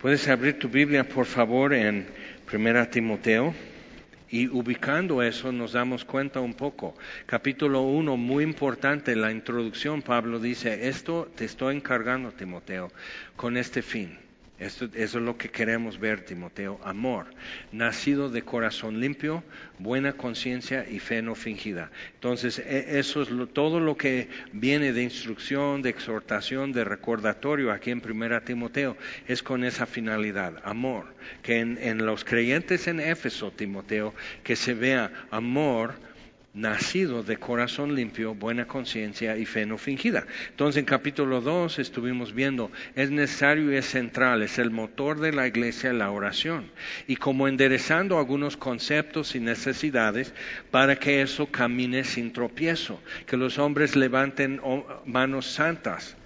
Puedes abrir tu Biblia, por favor, en 1 Timoteo. Y ubicando eso nos damos cuenta un poco. Capítulo 1, muy importante, la introducción, Pablo dice, esto te estoy encargando, Timoteo, con este fin eso es lo que queremos ver, Timoteo, amor, nacido de corazón limpio, buena conciencia y fe no fingida. Entonces, e, eso es todo lo que viene de instrucción, de exhortación, de recordatorio aquí en Primera Timoteo, es con esa finalidad, amor. Que en, en los creyentes en Éfeso, Timoteo, que se vea amor, nacido de corazón limpio, buena conciencia y fe no fingida. Entonces en capítulo 2 estuvimos viendo, es necesario y es central, es el motor de la iglesia la oración. Y como enderezando algunos conceptos y necesidades para que eso camine sin tropiezo, que los hombres levanten manos santas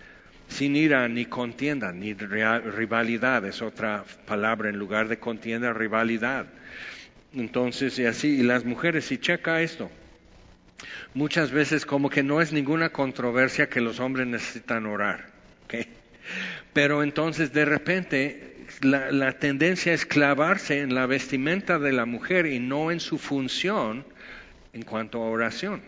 sin ira ni contienda, ni rivalidad, es otra palabra en lugar de contienda, rivalidad. Entonces, y así, y las mujeres, y checa esto, muchas veces como que no es ninguna controversia que los hombres necesitan orar. Pero entonces de repente la, la, tendencia es clavarse en la vestimenta de la mujer y no en su función en cuanto a oración.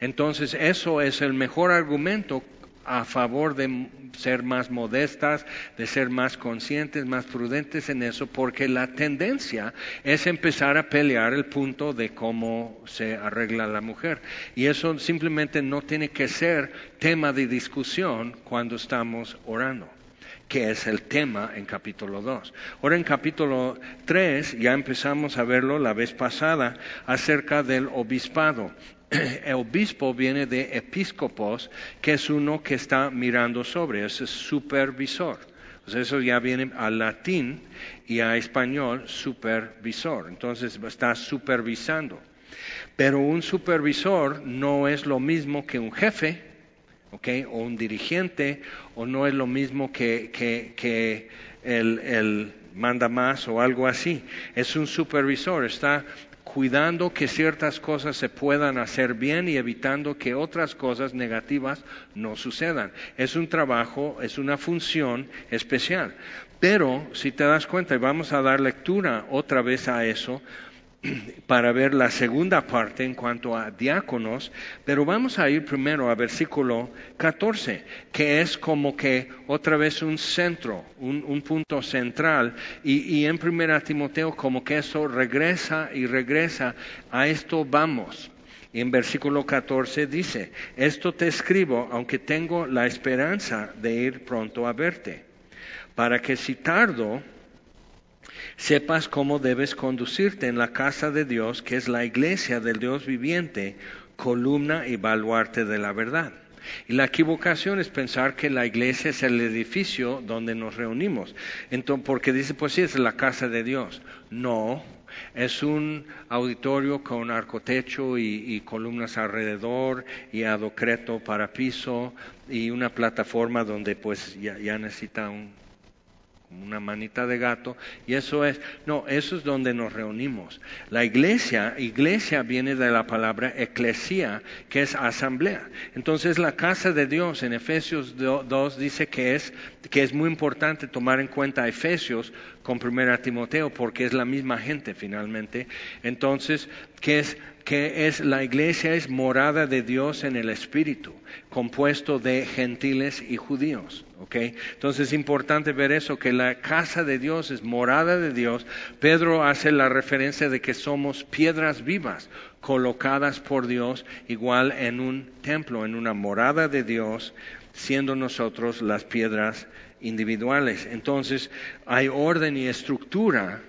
Entonces eso es el mejor argumento a favor de ser más modestas, de ser más conscientes, más prudentes en eso, porque la tendencia es empezar a pelear el punto de cómo se arregla la mujer. Y eso simplemente no tiene que ser tema de discusión cuando estamos orando que es el tema en capítulo 2. Ahora en capítulo 3 ya empezamos a verlo la vez pasada acerca del obispado el obispo viene de episcopos, que es uno que está mirando sobre, es supervisor. eso ya viene al latín y a español supervisor. Entonces está supervisando. Pero un supervisor no es lo mismo que un jefe, o un dirigente, o no es lo mismo que, que, el, el manda más o algo así. Es un supervisor, está cuidando que ciertas cosas se puedan hacer bien y evitando que otras cosas negativas no sucedan. Es un trabajo, es una función especial. Pero si te das cuenta, y vamos a dar lectura otra vez a eso, para ver la segunda parte en cuanto a diáconos, pero vamos a ir primero a versículo 14, que es como que otra vez un centro, un, punto central, y, en primera Timoteo como que eso regresa y regresa, a esto vamos. En versículo 14 dice, esto te escribo aunque tengo la esperanza de ir pronto a verte, para que si tardo, sepas cómo debes conducirte en la casa de Dios, que es la iglesia del Dios viviente, columna y baluarte de la verdad. Y la equivocación es pensar que la iglesia es el edificio donde nos reunimos. Entonces, porque dice, pues sí, es la casa de Dios. No, es un auditorio con arcotecho y, y columnas alrededor y adocreto para piso y una plataforma donde pues ya, ya necesita un, una manita de gato, y eso es, no, eso es donde nos reunimos. La iglesia, iglesia viene de la palabra eclesia, que es asamblea. Entonces la casa de Dios en Efesios 2 dice que es, que es muy importante tomar en cuenta Efesios con primera Timoteo, porque es la misma gente finalmente. Entonces, que es que es la iglesia es morada de Dios en el Espíritu, compuesto de gentiles y judíos. Entonces es importante ver eso, que la casa de Dios es morada de Dios. Pedro hace la referencia de que somos piedras vivas colocadas por Dios igual en un templo, en una morada de Dios, siendo nosotros las piedras individuales. Entonces hay orden y estructura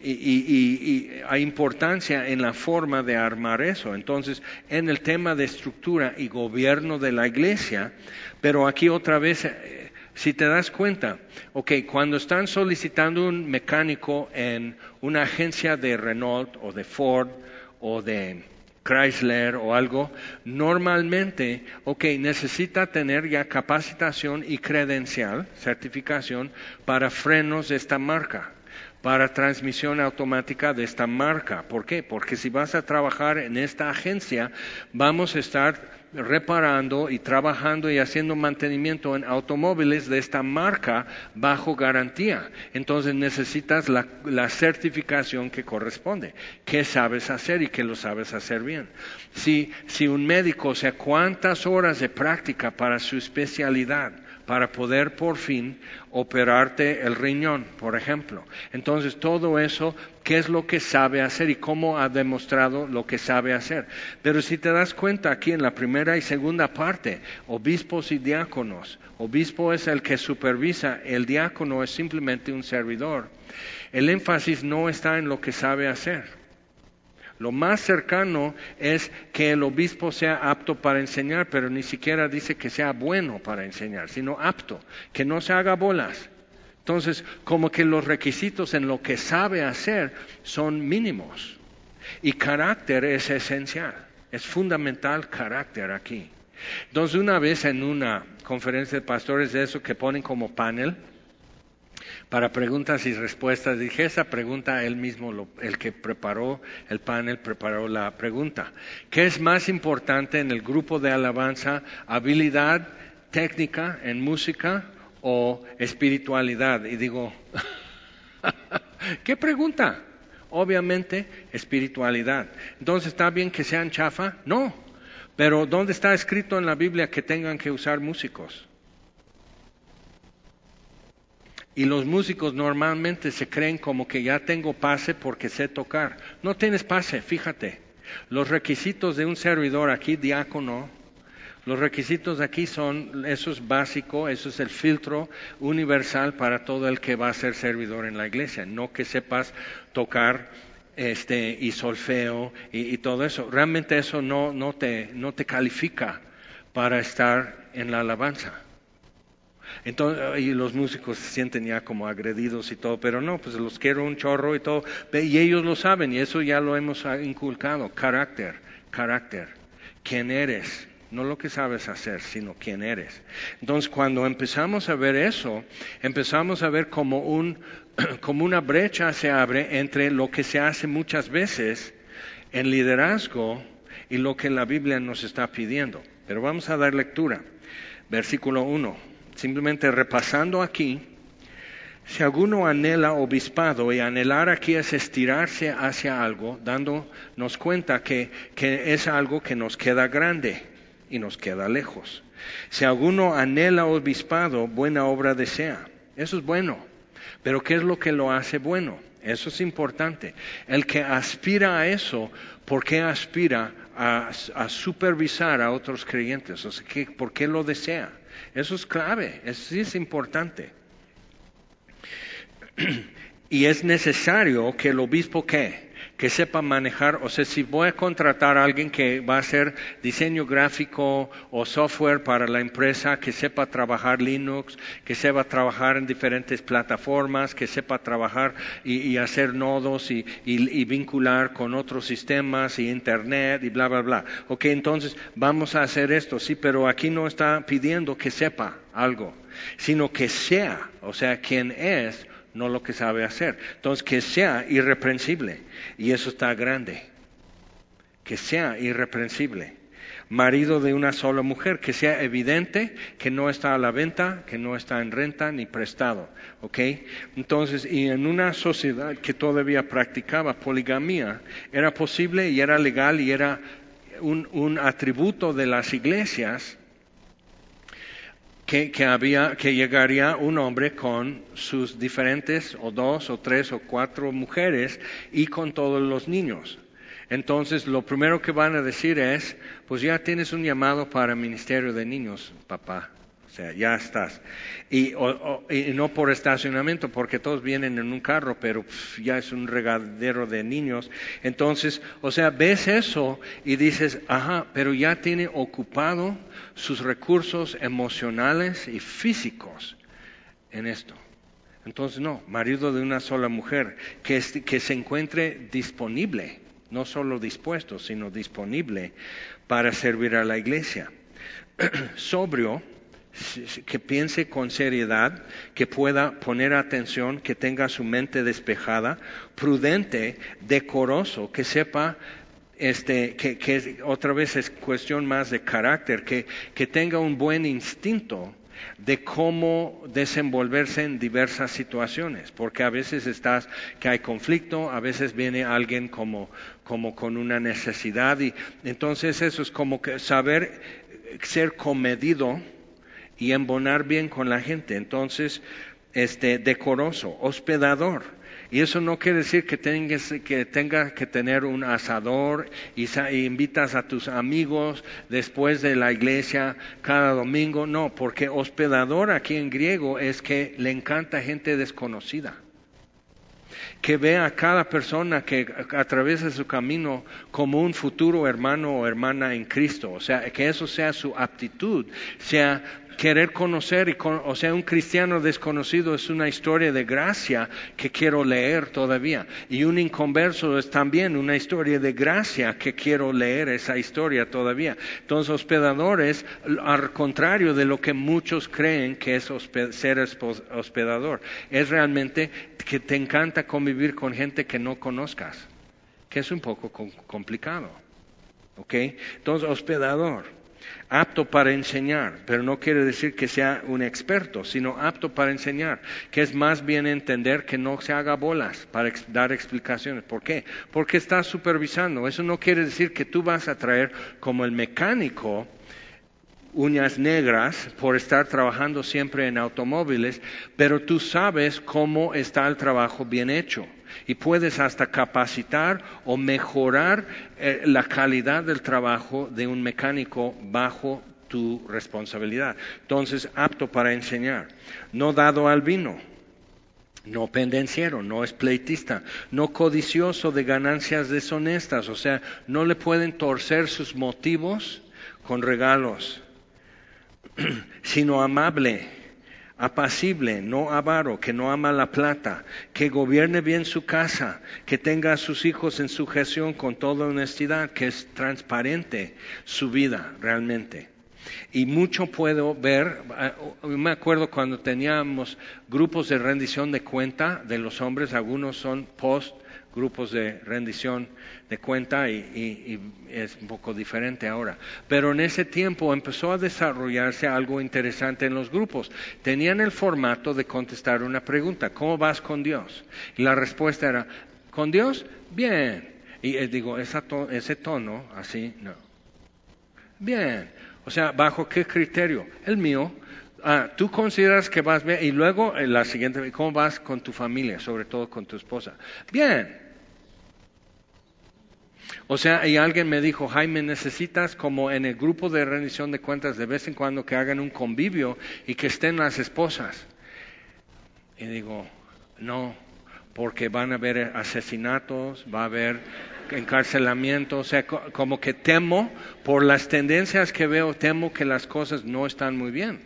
y, hay importancia en la forma de armar eso. Entonces, en el tema de estructura y gobierno de la iglesia, pero aquí otra vez, eh, si te das cuenta, ok, cuando están solicitando un mecánico en una agencia de Renault o de Ford o de Chrysler o algo, normalmente, ok, necesita tener ya capacitación y credencial, certificación para frenos de esta marca para transmisión automática de esta marca. ¿Por qué? Porque si vas a trabajar en esta agencia, vamos a estar reparando y trabajando y haciendo mantenimiento en automóviles de esta marca bajo garantía. Entonces necesitas la, certificación que corresponde, qué sabes hacer y que lo sabes hacer bien. Si, si un médico, o sea, cuántas horas de práctica para su especialidad, para poder por fin operarte el riñón, por ejemplo. Entonces, todo eso, ¿qué es lo que sabe hacer y cómo ha demostrado lo que sabe hacer? Pero si te das cuenta aquí en la primera y segunda parte, obispos y diáconos, obispo es el que supervisa, el diácono es simplemente un servidor. El énfasis no está en lo que sabe hacer. Lo más cercano es que el obispo sea apto para enseñar, pero ni siquiera dice que sea bueno para enseñar, sino apto, que no se haga bolas. Entonces, como que los requisitos en lo que sabe hacer son mínimos. Y carácter es esencial, es fundamental carácter aquí. Entonces, una vez en una conferencia de pastores de eso que ponen como panel, para preguntas y respuestas. Dije esa pregunta, él mismo, el que preparó el panel, preparó la pregunta. ¿Qué es más importante en el grupo de alabanza? ¿Habilidad técnica en música o espiritualidad? Y digo, ¿qué pregunta? Obviamente, espiritualidad. Entonces, ¿está bien que sean chafa? No. Pero ¿dónde está escrito en la Biblia que tengan que usar músicos? Y los músicos normalmente se creen como que ya tengo pase porque sé tocar. No tienes pase, fíjate. Los requisitos de un servidor aquí, diácono, los requisitos aquí son, eso es básico, eso es el filtro universal para todo el que va a ser servidor en la iglesia. No que sepas tocar este, y solfeo y, y todo eso. Realmente eso no, no, te, no te califica para estar en la alabanza. Entonces, y los músicos se sienten ya como agredidos y todo, pero no, pues los quiero un chorro y todo. Y ellos lo saben y eso ya lo hemos inculcado. Carácter, carácter. ¿Quién eres? No lo que sabes hacer, sino quién eres. Entonces, cuando empezamos a ver eso, empezamos a ver como, un, como una brecha se abre entre lo que se hace muchas veces en liderazgo y lo que la Biblia nos está pidiendo. Pero vamos a dar lectura. Versículo 1 simplemente repasando aquí, si alguno anhela obispado, y anhelar aquí es estirarse hacia algo, dándonos cuenta que, que es algo que nos queda grande y nos queda lejos. Si alguno anhela obispado, buena obra desea. Eso es bueno. Pero ¿qué es lo que lo hace bueno? Eso es importante. El que aspira a eso, ¿por qué aspira a, a supervisar a otros creyentes? O sea, ¿por qué lo desea? Eso es clave, eso sí es importante. y es necesario que el obispo ¿qué? Que sepa manejar, o sea, si voy a contratar a alguien que va a hacer diseño gráfico o software para la empresa, que sepa trabajar Linux, que sepa trabajar en diferentes plataformas, que sepa trabajar y, hacer nodos y, y, vincular con otros sistemas y Internet y bla, bla, bla. Ok, entonces vamos a hacer esto, sí, pero aquí no está pidiendo que sepa algo, sino que sea, o sea, quien es no lo que sabe hacer. Entonces, que sea irreprensible. Y eso está grande. Que sea irreprensible. Marido de una sola mujer, que sea evidente que no está a la venta, que no está en renta ni prestado. ¿Ok? Entonces, y en una sociedad que todavía practicaba poligamía, era posible y era legal y era un, un atributo de las iglesias que, había, que llegaría un hombre con sus diferentes o dos o tres o cuatro mujeres y con todos los niños. Entonces, lo primero que van a decir es, pues ya tienes un llamado para el ministerio de niños, papá. O sea, ya estás. Y, no por estacionamiento, porque todos vienen en un carro, pero ya es un regadero de niños. Entonces, o sea, ves eso y dices, ajá, pero ya tiene ocupado sus recursos emocionales y físicos en esto. Entonces, no, marido de una sola mujer, que, que se encuentre disponible, no solo dispuesto, sino disponible para servir a la iglesia. Sobrio, que piense con seriedad, que pueda poner atención, que tenga su mente despejada, prudente, decoroso, que sepa este, que, que otra vez es cuestión más de carácter, que, que tenga un buen instinto de cómo desenvolverse en diversas situaciones, porque a veces estás que hay conflicto, a veces viene alguien como, como con una necesidad y entonces eso es como que saber ser comedido y embonar bien con la gente. Entonces, este decoroso, hospedador. Y eso no quiere decir que tengas que, tenga que tener un asador y, invitas a tus amigos después de la iglesia cada domingo. No, porque hospedador aquí en griego es que le encanta gente desconocida que ve a cada persona que atraviesa su camino como un futuro hermano o hermana en Cristo. O sea, que eso sea su aptitud, sea querer conocer, y o sea, un cristiano desconocido es una historia de gracia que quiero leer todavía. Y un inconverso es también una historia de gracia que quiero leer esa historia todavía. Entonces, hospedadores, al contrario de lo que muchos creen que es ser hospedador, es realmente que te encanta convivir con gente que no conozcas, que es un poco complicado. ¿Ok? Entonces, hospedador apto para enseñar, pero no quiere decir que sea un experto, sino apto para enseñar, que es más bien entender que no se haga bolas para dar explicaciones. ¿Por qué? Porque está supervisando. Eso no quiere decir que tú vas a traer como el mecánico uñas negras por estar trabajando siempre en automóviles, pero tú sabes cómo está el trabajo bien hecho y puedes hasta capacitar o mejorar eh, la calidad del trabajo de un mecánico bajo tu responsabilidad. Entonces, apto para enseñar, no dado al vino, no pendenciero, no es pleitista, no codicioso de ganancias deshonestas, o sea, no le pueden torcer sus motivos con regalos, sino amable, apacible, no avaro, que no ama la plata, que gobierne bien su casa, que tenga a sus hijos en sujeción con toda honestidad, que es transparente su vida realmente. Y mucho puedo ver, ah, me acuerdo cuando teníamos grupos de rendición de cuenta de los hombres, algunos son post grupos de rendición de cuenta y, es un poco diferente ahora. Pero en ese tiempo empezó a desarrollarse algo interesante en los grupos. Tenían el formato de contestar una pregunta, ¿cómo vas con Dios? Y la respuesta era, ¿con Dios? Bien. Y eh, digo, ese tono, así, no. Bien. O sea, ¿bajo qué criterio? El mío. Ah, tú consideras que vas bien y luego eh, la siguiente, ¿cómo vas con tu familia, sobre todo con tu esposa? Bien. O sea, y alguien me dijo, Jaime, necesitas como en el grupo de rendición de cuentas de vez en cuando que hagan un convivio y que estén las esposas. Y digo, no, porque van a haber asesinatos, va a haber encarcelamiento, o sea, como que temo, por las tendencias que veo, temo que las cosas no están muy bien.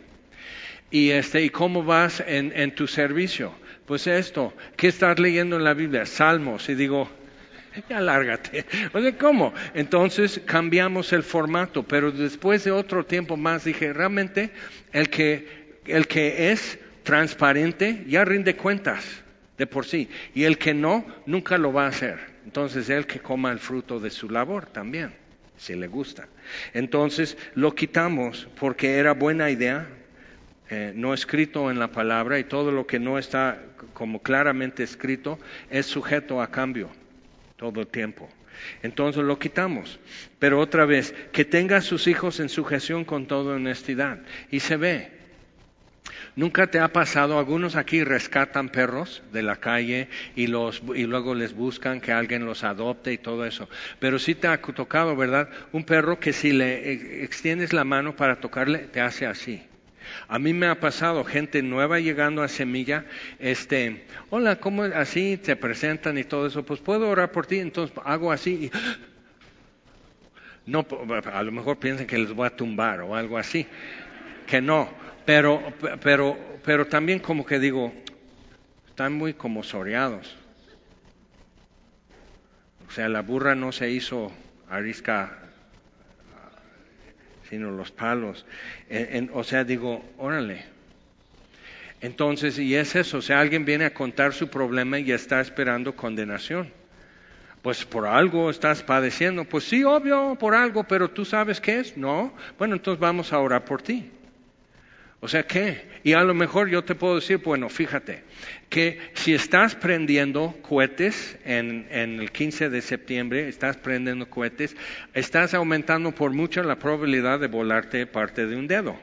Y este, ¿y cómo vas en, tu servicio? Pues esto, ¿qué estás leyendo en la Biblia? Salmos, y digo, ya lárgate. O sea, ¿cómo? Entonces cambiamos el formato, pero después de otro tiempo más dije, realmente el que, el que es transparente ya rinde cuentas de por sí, y el que no, nunca lo va a hacer. Entonces, el que coma el fruto de su labor también, si le gusta. Entonces, lo quitamos porque era buena idea, eh, no escrito en la palabra, y todo lo que no está como claramente escrito es sujeto a cambio todo el tiempo. Entonces lo quitamos. Pero otra vez, que tenga a sus hijos en sujeción con toda honestidad. Y se ve. ¿Nunca te ha pasado? Algunos aquí rescatan perros de la calle y, los, y luego les buscan que alguien los adopte y todo eso. Pero sí te ha tocado, ¿verdad? Un perro que si le extiendes la mano para tocarle, te hace así. A mí me ha pasado gente nueva llegando a Semilla, este, hola, ¿cómo así te presentan y todo eso? Pues puedo orar por ti, entonces hago así y no, a lo mejor piensan que les voy a tumbar o algo así, que no, pero, pero, pero también como que digo, están muy como soreados. O sea, la burra no se hizo arisca sino los palos. o sea, digo, órale. Entonces, y es eso, o sea, alguien viene a contar su problema y está esperando condenación. Pues por algo estás padeciendo. Pues sí, obvio, por algo, pero tú sabes qué es. No. Bueno, entonces vamos a orar por ti. O sea, ¿qué? Y a lo mejor yo te puedo decir, bueno, fíjate, que si estás prendiendo cohetes en, en, el 15 de septiembre, estás prendiendo cohetes, estás aumentando por mucho la probabilidad de volarte parte de un dedo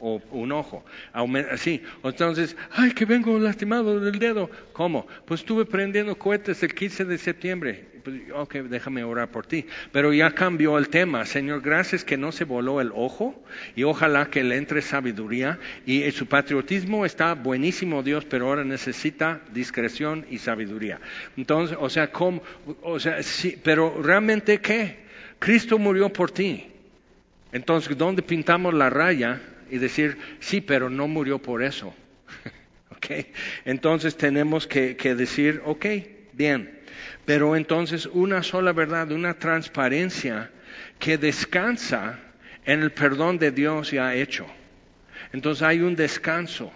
o un ojo. Así. Entonces, ay, que vengo lastimado del dedo. ¿Cómo? Pues estuve prendiendo cohetes el 15 de septiembre. Pues, ok, déjame orar por ti. Pero ya cambió el tema. Señor, gracias que no se voló el ojo y ojalá que le entre sabiduría. Y su patriotismo está buenísimo, Dios, pero ahora necesita discreción y sabiduría. Entonces, o sea, ¿cómo? O sea, sí, pero realmente, ¿qué? Cristo murió por ti. Entonces, ¿dónde pintamos la raya? y decir, sí, pero no murió por eso. okay. Entonces tenemos que, que decir, ok, bien, pero entonces una sola verdad, una transparencia que descansa en el perdón de Dios ya hecho. Entonces hay un descanso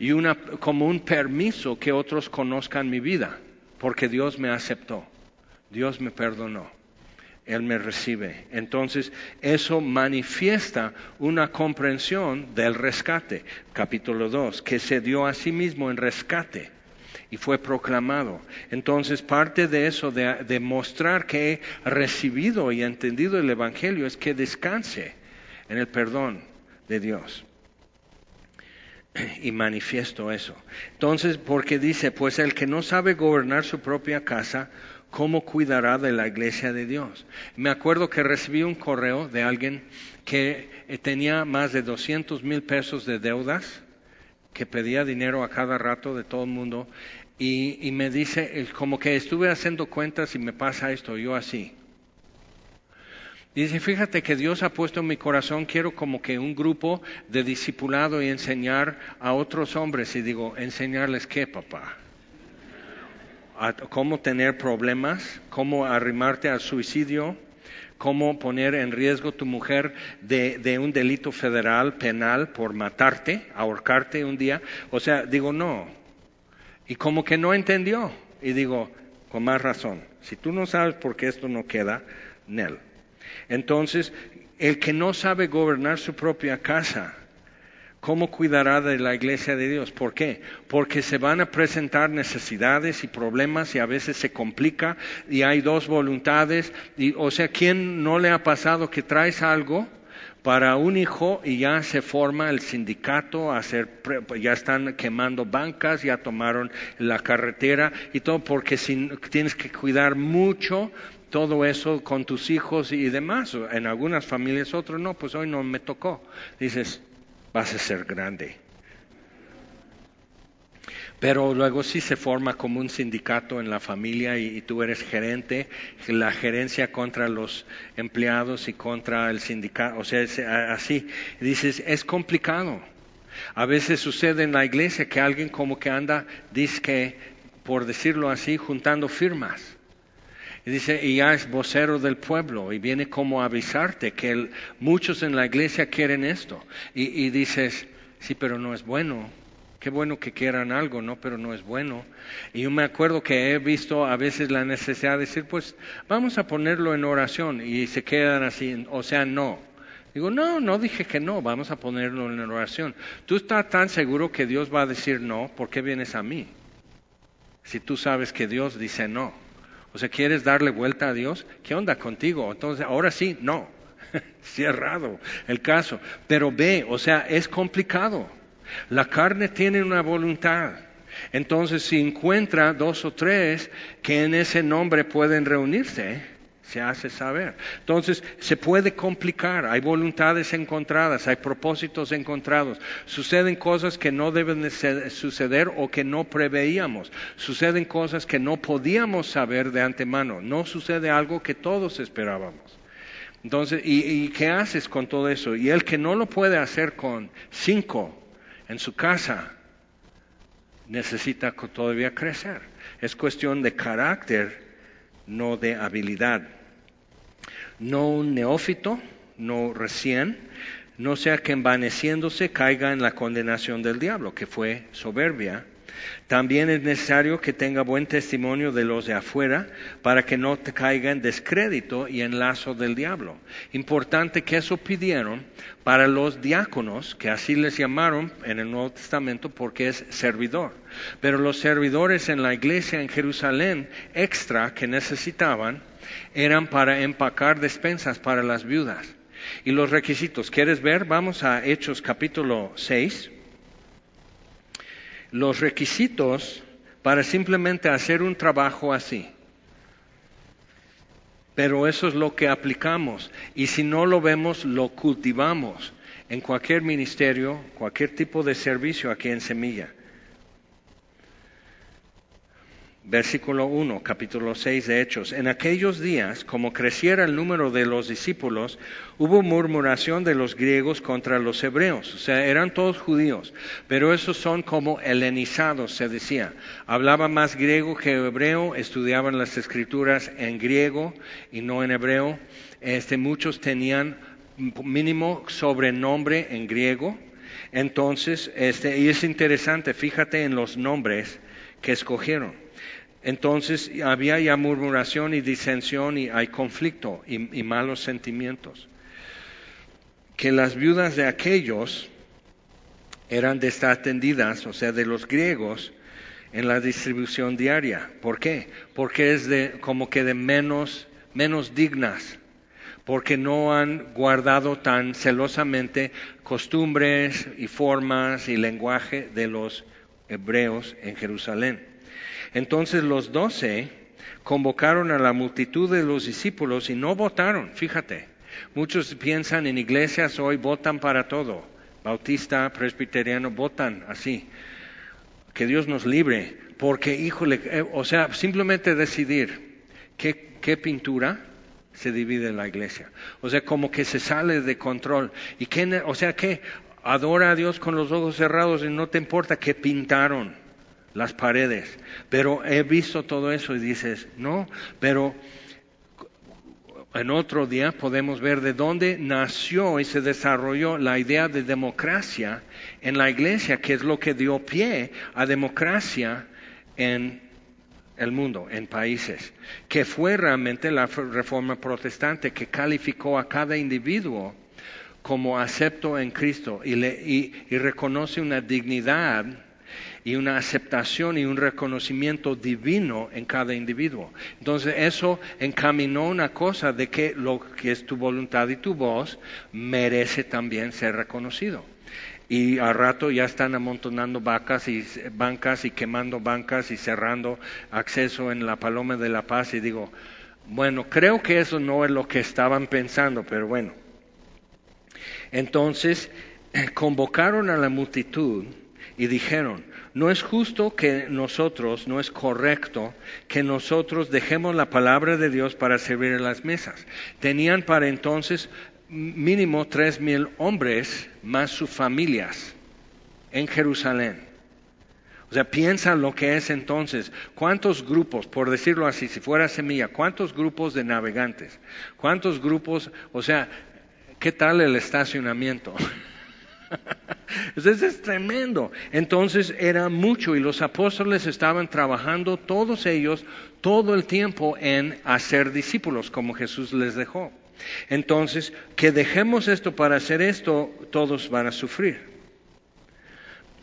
y una, como un permiso que otros conozcan mi vida, porque Dios me aceptó, Dios me perdonó. Él me recibe. Entonces, eso manifiesta una comprensión del rescate. Capítulo 2, que se dio a sí mismo en rescate y fue proclamado. Entonces, parte de eso, de, mostrar que he recibido y entendido el Evangelio, es que descanse en el perdón de Dios. Y manifiesto eso. Entonces, porque dice, pues el que no sabe gobernar su propia casa, ¿cómo cuidará de la iglesia de Dios? Me acuerdo que recibí un correo de alguien que eh, tenía más de 200 mil pesos de deudas, que pedía dinero a cada rato de todo el mundo, y, me dice, como que estuve haciendo cuentas y me pasa esto, yo así. Dice, fíjate que Dios ha puesto en mi corazón, quiero como que un grupo de discipulado y enseñar a otros hombres. Y digo, ¿enseñarles qué, papá? cómo tener problemas, cómo arrimarte al suicidio, cómo poner en riesgo tu mujer de, un delito federal penal por matarte, ahorcarte un día. O sea, digo, no. Y como que no entendió. Y digo, con más razón, si tú no sabes por qué esto no queda, Nel. Entonces, el que no sabe gobernar su propia casa, ¿Cómo cuidará de la iglesia de Dios? ¿Por qué? Porque se van a presentar necesidades y problemas y a veces se complica y hay dos voluntades. Y, o sea, ¿quién no le ha pasado que traes algo? Para un hijo y ya se forma el sindicato, hacer, ya están quemando bancas, ya tomaron la carretera y todo porque tienes que cuidar mucho todo eso con tus hijos y demás. En algunas familias, otros no, pues hoy no me tocó. Dices, vas a ser grande. Pero luego sí se forma como un sindicato en la familia y, tú eres gerente, la gerencia contra los empleados y contra el sindicato, o sea, así. dices, es complicado. A veces sucede en la iglesia que alguien como que anda, dice que, por decirlo así, juntando firmas. Y dice, y ya es vocero del pueblo y viene como a avisarte que muchos en la iglesia quieren esto. Y, dices, sí, pero no es bueno. Qué bueno que quieran algo, ¿no? Pero no es bueno. Y yo me acuerdo que he visto a veces la necesidad de decir, pues vamos a ponerlo en oración y se quedan así, o sea, no. Digo, no, no dije que no, vamos a ponerlo en oración. Tú estás tan seguro que Dios va a decir no, ¿por qué vienes a mí? Si tú sabes que Dios dice no. O sea, ¿quieres darle vuelta a Dios? ¿Qué onda contigo? Entonces, ahora sí, no. Cerrado el caso. Pero ve, o sea, es complicado. La carne tiene una voluntad. Entonces, si encuentra dos o tres que en ese nombre pueden reunirse, se hace saber. Entonces, se puede complicar, hay voluntades encontradas, hay propósitos encontrados, suceden cosas que no deben suceder o que no preveíamos, suceden cosas que no podíamos saber de antemano, no sucede algo que todos esperábamos. Entonces, ¿y, y qué haces con todo eso? Y el que no lo puede hacer con cinco en su casa, necesita todavía crecer. Es cuestión de carácter, no de habilidad no un neófito, no recién, no sea que envaneciéndose caiga en la condenación del diablo, que fue soberbia, También es necesario que tenga buen testimonio de los de afuera para que no te caiga en descrédito y en lazo del diablo. Importante que eso pidieron para los diáconos, que así les llamaron en el Nuevo Testamento porque es servidor. Pero los servidores en la iglesia en Jerusalén extra que necesitaban eran para empacar despensas para las viudas. Y los requisitos, ¿quieres ver? Vamos a Hechos capítulo 6 los requisitos para simplemente hacer un trabajo así. Pero eso es lo que aplicamos. Y si no lo vemos, lo cultivamos en cualquier ministerio, cualquier tipo de servicio aquí en Semilla. Versículo 1, capítulo 6 de Hechos. En aquellos días, como creciera el número de los discípulos, hubo murmuración de los griegos contra los hebreos. O sea, eran todos judíos, pero esos son como helenizados, se decía. Hablaban más griego que hebreo, estudiaban las escrituras en griego y no en hebreo. Este, muchos tenían mínimo sobrenombre en griego. Entonces, este, y es interesante, fíjate en los nombres que escogieron. Entonces había ya murmuración y disensión y hay conflicto y, malos sentimientos. Que las viudas de aquellos eran desatendidas, o sea, de los griegos, en la distribución diaria. ¿Por qué? Porque es de como que de menos, menos dignas, porque no han guardado tan celosamente costumbres y formas y lenguaje de los hebreos en Jerusalén. Entonces los doce convocaron a la multitud de los discípulos y no votaron, fíjate. Muchos piensan en iglesias hoy votan para todo. Bautista, presbiteriano, votan así. Que Dios nos libre, porque, híjole, eh, o sea, simplemente decidir qué, qué pintura se divide la iglesia. O sea, como que se sale de control. Y que, o sea, que adora a Dios con los ojos cerrados y no te importa qué pintaron las paredes. Pero he visto todo eso y dices, no, pero en otro día podemos ver de dónde nació y se desarrolló la idea de democracia en la iglesia, que es lo que dio pie a democracia en el mundo, en países, que fue realmente la reforma protestante que calificó a cada individuo como acepto en Cristo y, le, y reconoce una dignidad y una aceptación y un reconocimiento divino en cada individuo. Entonces eso encaminó una cosa de que lo que es tu voluntad y tu voz merece también ser reconocido. Y al rato ya están amontonando vacas y bancas y quemando bancas y cerrando acceso en la Paloma de la Paz y digo, bueno, creo que eso no es lo que estaban pensando, pero bueno. Entonces convocaron a la multitud y dijeron, no es justo que nosotros, no es correcto que nosotros dejemos la palabra de Dios para servir en las mesas. Tenían para entonces mínimo tres mil hombres más sus familias en Jerusalén. O sea, piensa lo que es entonces. ¿Cuántos grupos, por decirlo así, si fuera semilla, cuántos grupos de navegantes? ¿Cuántos grupos, o sea, qué tal el estacionamiento? Eso es tremendo. Entonces era mucho y los apóstoles estaban trabajando todos ellos todo el tiempo en hacer discípulos como Jesús les dejó. Entonces, que dejemos esto para hacer esto, todos van a sufrir.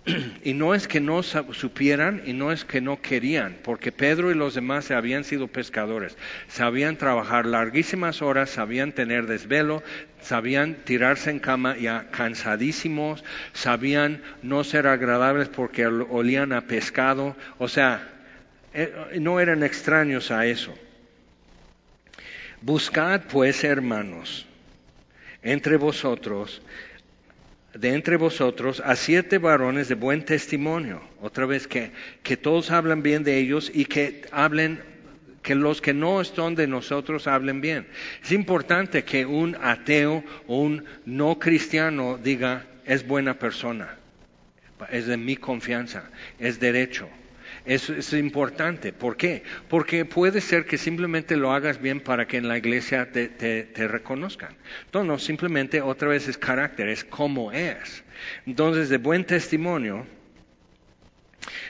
Y no es que no supieran y no es que no querían, porque Pedro y los demás habían sido pescadores, sabían trabajar larguísimas horas, sabían tener desvelo, sabían tirarse en cama ya cansadísimos, sabían no ser agradables porque olían a pescado, o sea, eh, no eran extraños a eso. Buscad pues, hermanos, entre vosotros de entre vosotros a siete varones de buen testimonio. Otra vez que, que todos hablan bien de ellos y que hablen, que los que no están de nosotros hablen bien. Es importante que un ateo o un no cristiano diga, es buena persona, es de mi confianza, es derecho. Eso es importante. ¿Por qué? Porque puede ser que simplemente lo hagas bien para que en la iglesia te, reconozcan. No, no, simplemente otra vez es carácter, es como es. Entonces, de buen testimonio,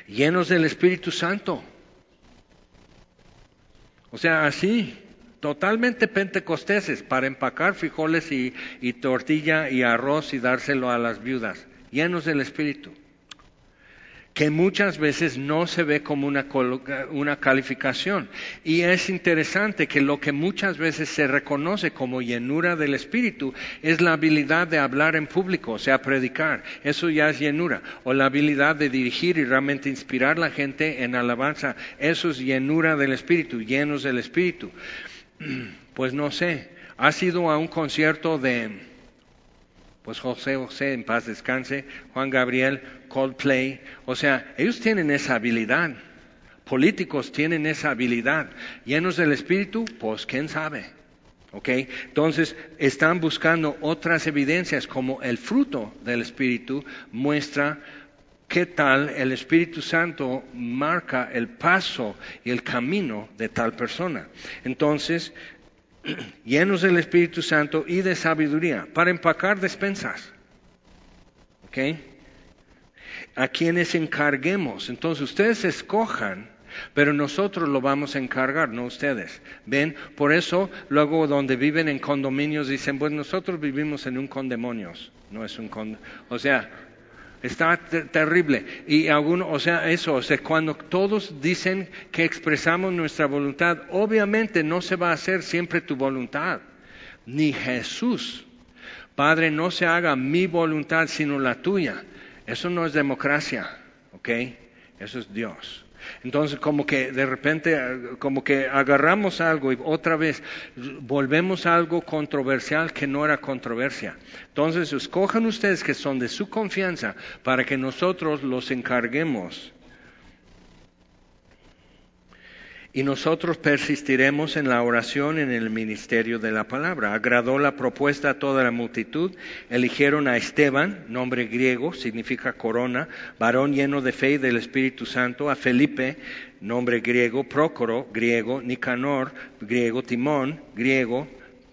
llenos del Espíritu Santo. O sea, así, totalmente pentecosteses, para empacar frijoles y tortilla y arroz y dárselo a las viudas, llenos del Espíritu que muchas veces no se ve como una, una, calificación. Y es interesante que lo que muchas veces se reconoce como llenura del Espíritu es la habilidad de hablar en público, o sea, predicar. Eso ya es llenura. O la habilidad de dirigir y realmente inspirar a la gente en alabanza. Eso es llenura del Espíritu, llenos del Espíritu. Pues no sé, ha sido a un concierto de pues José José en paz descanse, Juan Gabriel, Coldplay, o sea, ellos tienen esa habilidad, políticos tienen esa habilidad, llenos del Espíritu, pues quién sabe. ¿Ok? Entonces están buscando otras evidencias como el fruto del Espíritu muestra qué tal el Espíritu Santo marca el paso y el camino de tal persona. Entonces, llenos del Espíritu Santo y de sabiduría, para empacar despensas. ¿Ok? A quienes encarguemos. Entonces ustedes escojan, pero nosotros lo vamos a encargar, no ustedes. ¿Ven? Por eso luego donde viven en condominios dicen, pues nosotros vivimos en un condemonios. No es un condominio. O sea, Está terrible. Y alguno, o sea, eso, o sea, cuando todos dicen que expresamos nuestra voluntad, obviamente no se va a hacer siempre tu voluntad, ni Jesús. Padre, no se haga mi voluntad sino la tuya. Eso no es democracia, ¿ok? Eso es Dios. Entonces, como que de repente, como que agarramos algo y otra vez volvemos a algo controversial que no era controversia. Entonces, escojan ustedes que son de su confianza para que nosotros los encarguemos y nosotros persistiremos en la oración en el ministerio de la palabra. Agradó la propuesta a toda la multitud. Eligieron a Esteban, nombre griego, significa corona, varón lleno de fe y del Espíritu Santo, a Felipe, nombre griego, Prócoro, griego, Nicanor, griego, Timón, griego,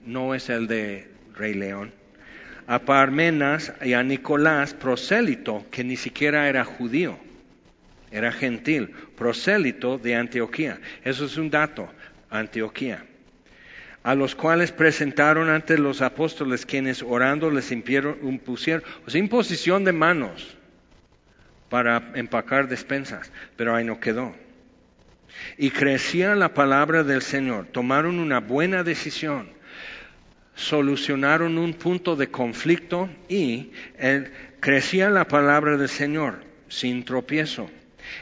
no es el de Rey León, a Parmenas y a Nicolás, prosélito, que ni siquiera era judío era gentil, prosélito de Antioquía. Eso es un dato, Antioquía. A los cuales presentaron ante los apóstoles, quienes orando les impusieron, o sea, imposición de manos para empacar despensas, pero ahí no quedó. Y crecía la palabra del Señor, tomaron una buena decisión, solucionaron un punto de conflicto y crecía la palabra del Señor sin tropiezo.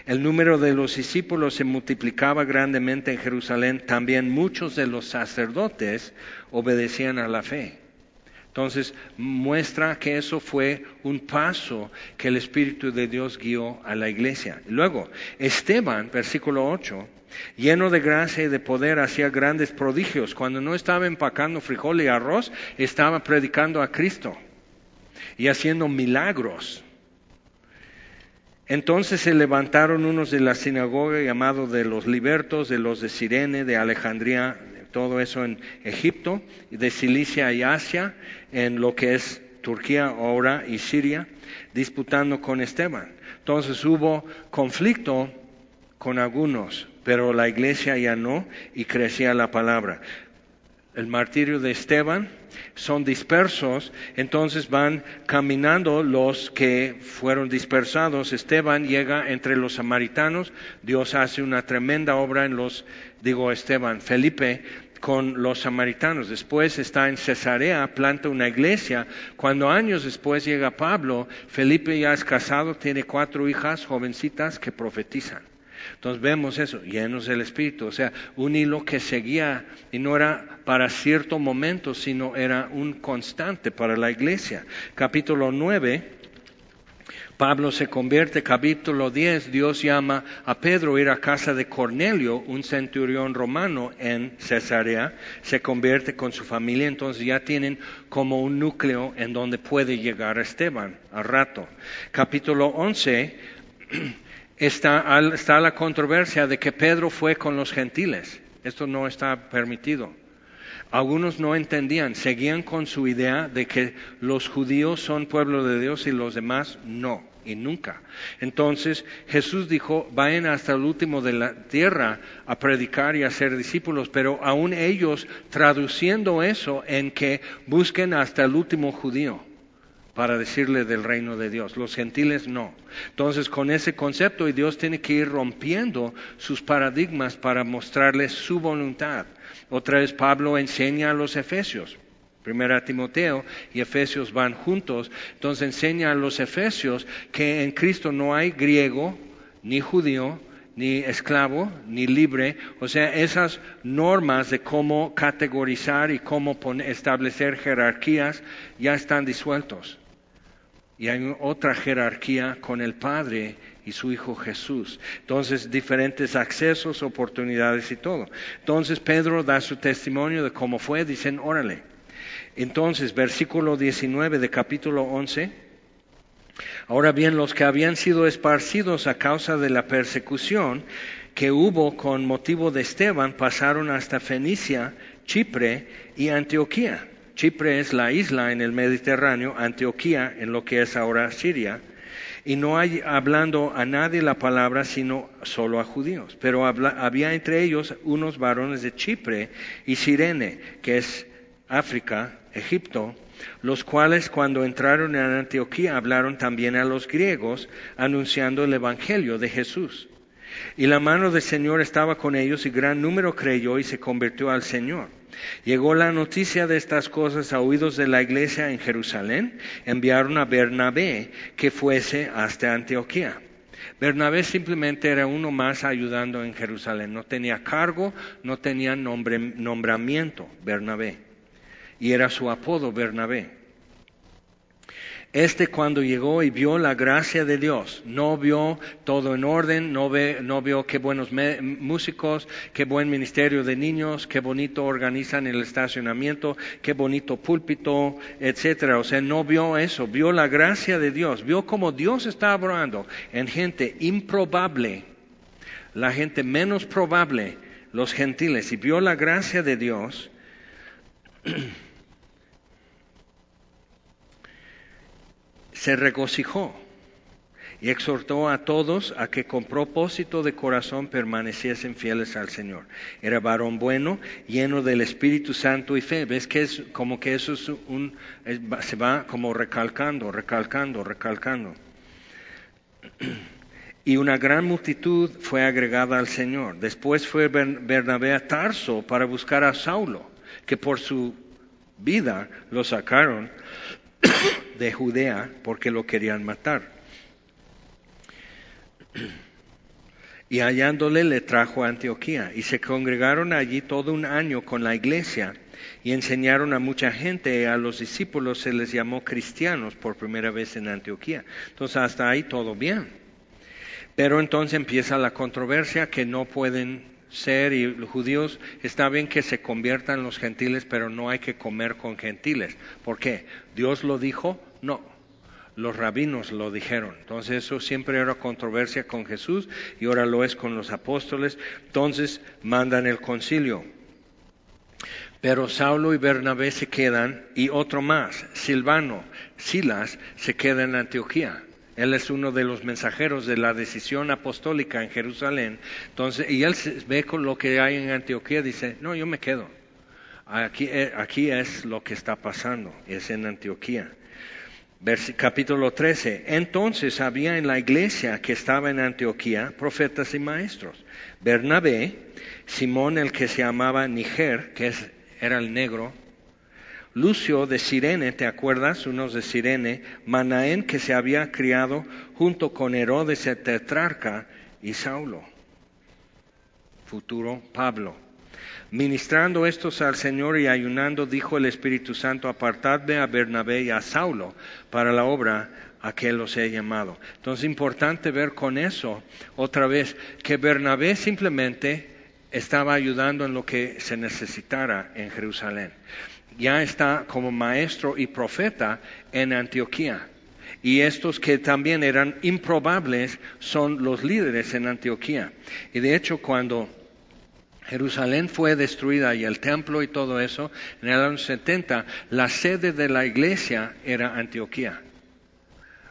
El número de los discípulos se multiplicaba grandemente en Jerusalén. También muchos de los sacerdotes obedecían a la fe. Entonces muestra que eso fue un paso que el Espíritu de Dios guió a la iglesia. Luego, Esteban, versículo 8, lleno de gracia y de poder, hacía grandes prodigios. Cuando no estaba empacando frijol y arroz, estaba predicando a Cristo y haciendo milagros. Entonces se levantaron unos de la sinagoga llamados de los libertos, de los de Sirene, de Alejandría, todo eso en Egipto, de Cilicia y Asia, en lo que es Turquía ahora y Siria, disputando con Esteban. Entonces hubo conflicto con algunos, pero la iglesia ya no y crecía la palabra el martirio de Esteban, son dispersos, entonces van caminando los que fueron dispersados. Esteban llega entre los samaritanos, Dios hace una tremenda obra en los, digo Esteban, Felipe con los samaritanos. Después está en Cesarea, planta una iglesia. Cuando años después llega Pablo, Felipe ya es casado, tiene cuatro hijas jovencitas que profetizan. Entonces vemos eso, llenos del Espíritu, o sea, un hilo que seguía y no era para cierto momento, sino era un constante para la iglesia. Capítulo 9, Pablo se convierte, capítulo 10, Dios llama a Pedro a ir a casa de Cornelio, un centurión romano en Cesarea, se convierte con su familia, entonces ya tienen como un núcleo en donde puede llegar Esteban al rato. Capítulo 11, está, está la controversia de que Pedro fue con los gentiles. Esto no está permitido. Algunos no entendían, seguían con su idea de que los judíos son pueblo de Dios y los demás no. y nunca. Entonces Jesús dijo, vayan hasta el último de la tierra a predicar y a ser discípulos, pero aún ellos traduciendo eso en que busquen hasta el último judío para decirle del reino de Dios. Los gentiles no. Entonces, con ese concepto, Dios tiene que ir rompiendo sus paradigmas para mostrarles su voluntad. Otra vez Pablo enseña a los efesios. Primera Timoteo y Efesios van juntos. Entonces enseña a los Efesios que en Cristo no hay griego, ni judío, ni esclavo, ni libre. O sea, esas normas de cómo categorizar y cómo establecer jerarquías ya están disueltos. Y hay otra jerarquía con el Padre y su Hijo Jesús. Entonces, diferentes accesos, oportunidades y todo. Entonces, Pedro da su testimonio de cómo fue, dicen, órale. Entonces, versículo 19 de capítulo 11. Ahora bien, los que habían sido esparcidos a causa de la persecución que hubo con motivo de Esteban pasaron hasta Fenicia, Chipre y Antioquía Chipre es la isla en el Mediterráneo, Antioquía en lo que es ahora Siria, y no hay hablando a nadie la palabra sino solo a judíos. Pero había entre ellos unos varones de Chipre y Sirene, que es África, Egipto, los cuales cuando entraron en Antioquía hablaron también a los griegos, anunciando el Evangelio de Jesús. Y la mano del Señor estaba con ellos y gran número creyó y se convirtió al Señor. Llegó la noticia de estas cosas a oídos de la iglesia en Jerusalén. Enviaron a Bernabé que fuese hasta Antioquía. Bernabé simplemente era uno más ayudando en Jerusalén. No tenía cargo, no tenía nombramiento, Bernabé. Y era su apodo, Bernabé. Este cuando llegó y vio la gracia de Dios, no vio todo en orden, no, vio qué buenos músicos, qué buen ministerio de niños, qué bonito organizan el estacionamiento, qué bonito púlpito, etcétera. O sea, no vio eso, vio la gracia de Dios, vio cómo Dios está obrando en gente improbable, la gente menos probable, los gentiles, y vio la gracia de Dios. se regocijó y exhortó a todos a que con propósito de corazón permaneciesen fieles al Señor. Era varón bueno, lleno del Espíritu Santo y fe. ¿Ves que es como que eso se va como recalcando, recalcando, recalcando? Y una gran multitud fue agregada al Señor. Después fue Bernabé a Tarso para buscar a Saulo, que por su vida lo sacaron de Judea porque lo querían matar. Y hallándole le trajo a Antioquía y se congregaron allí todo un año con la iglesia y enseñaron a mucha gente, a los discípulos se les llamó cristianos por primera vez en Antioquía. Entonces hasta ahí todo bien. Pero entonces empieza la controversia que no pueden ser y los judíos está bien que se conviertan los gentiles, pero no hay que comer con gentiles. ¿Por qué? ¿Dios lo dijo? No. Los rabinos lo dijeron. Entonces eso siempre era controversia con Jesús y ahora lo es con los apóstoles. Entonces mandan el concilio. Pero Saulo y Bernabé se quedan y otro más, Silvano, Silas, se queda en Antioquía. Él es uno de los mensajeros de la decisión apostólica en Jerusalén. Entonces, y él ve con lo que hay en Antioquía, dice, no, yo me quedo. Aquí, eh, aquí es lo que está pasando, es en Antioquía. capítulo 13. Entonces había en la iglesia que estaba en Antioquía profetas y maestros. Bernabé, Simón el que se llamaba Niger, que era el negro, Lucio de Sirene, ¿te acuerdas? Unos de Sirene, Manaén que se había criado junto con Herodes el tetrarca y Saulo, futuro Pablo. Ministrando estos al Señor y ayunando, dijo el Espíritu Santo, apartadme a Bernabé y a Saulo para la obra a que los he llamado. Entonces, importante ver con eso, otra vez, que Bernabé simplemente estaba ayudando en lo que se necesitara en Jerusalén ya está como maestro y profeta en Antioquía. Y estos que también eran improbables son los líderes en Antioquía. Y de hecho cuando Jerusalén fue destruida y el templo y todo eso, en el año 70, la sede de la iglesia era Antioquía.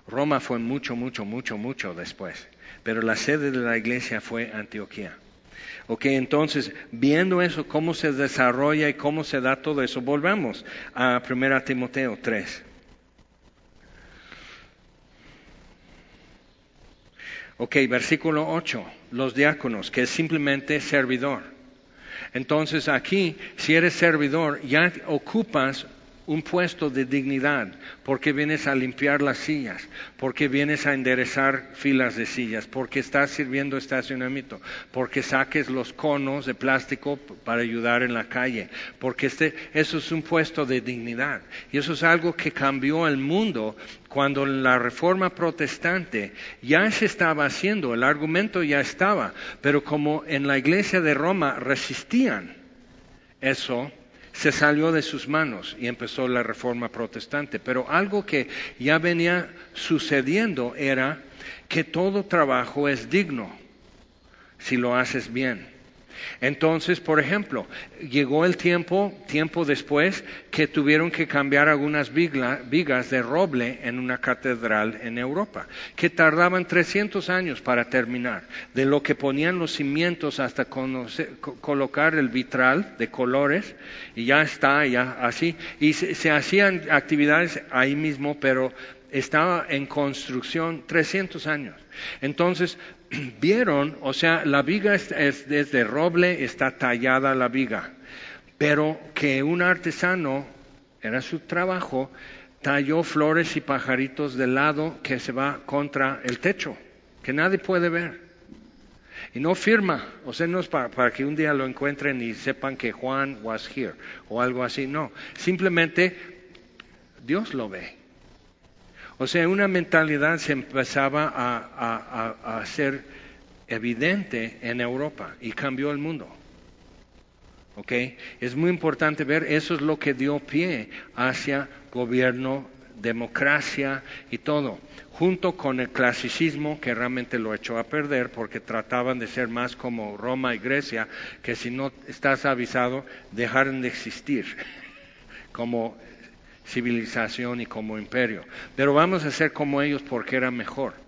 Roma fue mucho, mucho, mucho, mucho después, pero la sede de la iglesia fue Antioquía. Ok, entonces, viendo eso, cómo se desarrolla y cómo se da todo eso, volvamos a 1 Timoteo 3. Ok, versículo 8, los diáconos, que es simplemente servidor. Entonces aquí, si eres servidor, ya ocupas un puesto de dignidad, porque vienes a limpiar las sillas, porque vienes a enderezar filas de sillas, porque estás sirviendo estacionamiento, porque saques los conos de plástico para ayudar en la calle, porque este, eso es un puesto de dignidad. Y eso es algo que cambió el mundo cuando la reforma protestante ya se estaba haciendo, el argumento ya estaba, pero como en la iglesia de Roma resistían eso, se salió de sus manos y empezó la reforma protestante. Pero algo que ya venía sucediendo era que todo trabajo es digno si lo haces bien. Entonces, por ejemplo, llegó el tiempo, tiempo después, que tuvieron que cambiar algunas vigas de roble en una catedral en Europa, que tardaban 300 años para terminar, de lo que ponían los cimientos hasta colocar el vitral de colores, y ya está, ya así, y se hacían actividades ahí mismo, pero estaba en construcción 300 años. Entonces, vieron, o sea, la viga es, desde roble, está tallada la viga, pero que un artesano, era su trabajo, talló flores y pajaritos de lado que se va contra el techo, que nadie puede ver. Y no firma, o sea, no es para, que un día lo encuentren y sepan que Juan was here o algo así, no. Simplemente Dios lo ve. O sea, una mentalidad se empezaba a, hacer evidente en Europa y cambió el mundo. ¿Ok? Es muy importante ver, eso es lo que dio pie hacia gobierno, democracia y todo, junto con el clasicismo que realmente lo echó a perder porque trataban de ser más como Roma y Grecia, que si no estás avisado dejaron de existir como civilización y como imperio. Pero vamos a ser como ellos porque era mejor.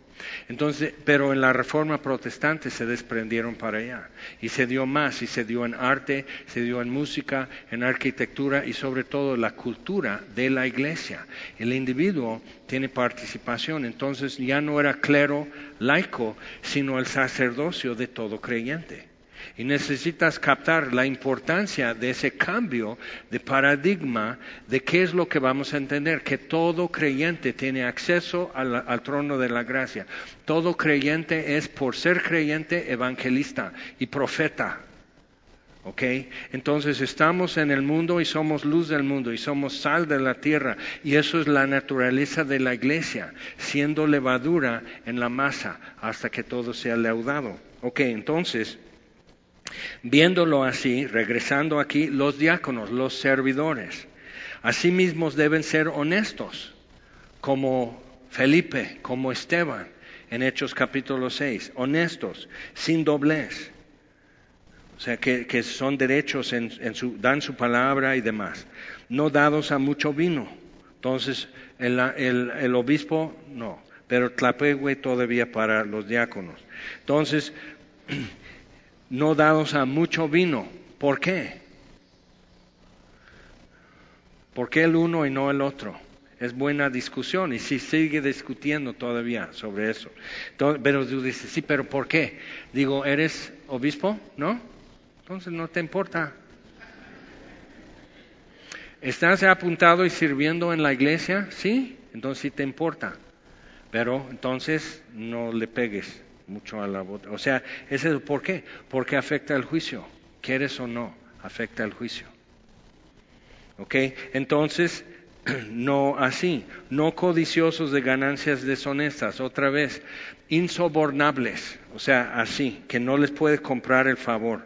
Entonces, pero en la reforma protestante se desprendieron para allá y se dio más y se dio en arte, se dio en música, en arquitectura y sobre todo la cultura de la iglesia. El individuo tiene participación, entonces ya no era clero laico, sino el sacerdocio de todo creyente. Y necesitas captar la importancia de ese cambio de paradigma de qué es lo que vamos a entender, que todo creyente tiene acceso al, trono de la gracia. Todo creyente es, por ser creyente, evangelista y profeta. ¿Ok? Entonces estamos en el mundo y somos luz del mundo y somos sal de la tierra y eso es la naturaleza de la iglesia, siendo levadura en la masa hasta que todo sea leudado. Ok, entonces Viéndolo así, regresando aquí, los diáconos, los servidores, asimismo deben ser honestos, como Felipe, como Esteban, en Hechos capítulo 6, honestos, sin doblez. O sea, que, son derechos, en, su, dan su palabra y demás. No dados a mucho vino. Entonces, el, el obispo, no. Pero tlapehue todavía para los diáconos. Entonces, no dados a mucho vino. ¿Por qué? ¿Por qué el uno y no el otro? Es buena discusión y si sigue discutiendo todavía sobre eso. pero tú dices, sí, pero ¿por qué? Digo, ¿eres obispo? ¿No? Entonces no te importa. ¿Estás apuntado y sirviendo en la iglesia? Sí, entonces sí te importa. Pero entonces no le pegues mucho a la bota. O sea, ese ¿por qué? Porque afecta el juicio. ¿Quieres o no? Afecta el juicio. ¿Ok? Entonces, no así, no codiciosos de ganancias deshonestas, otra vez, insobornables, o sea, así, que no les puede comprar el favor,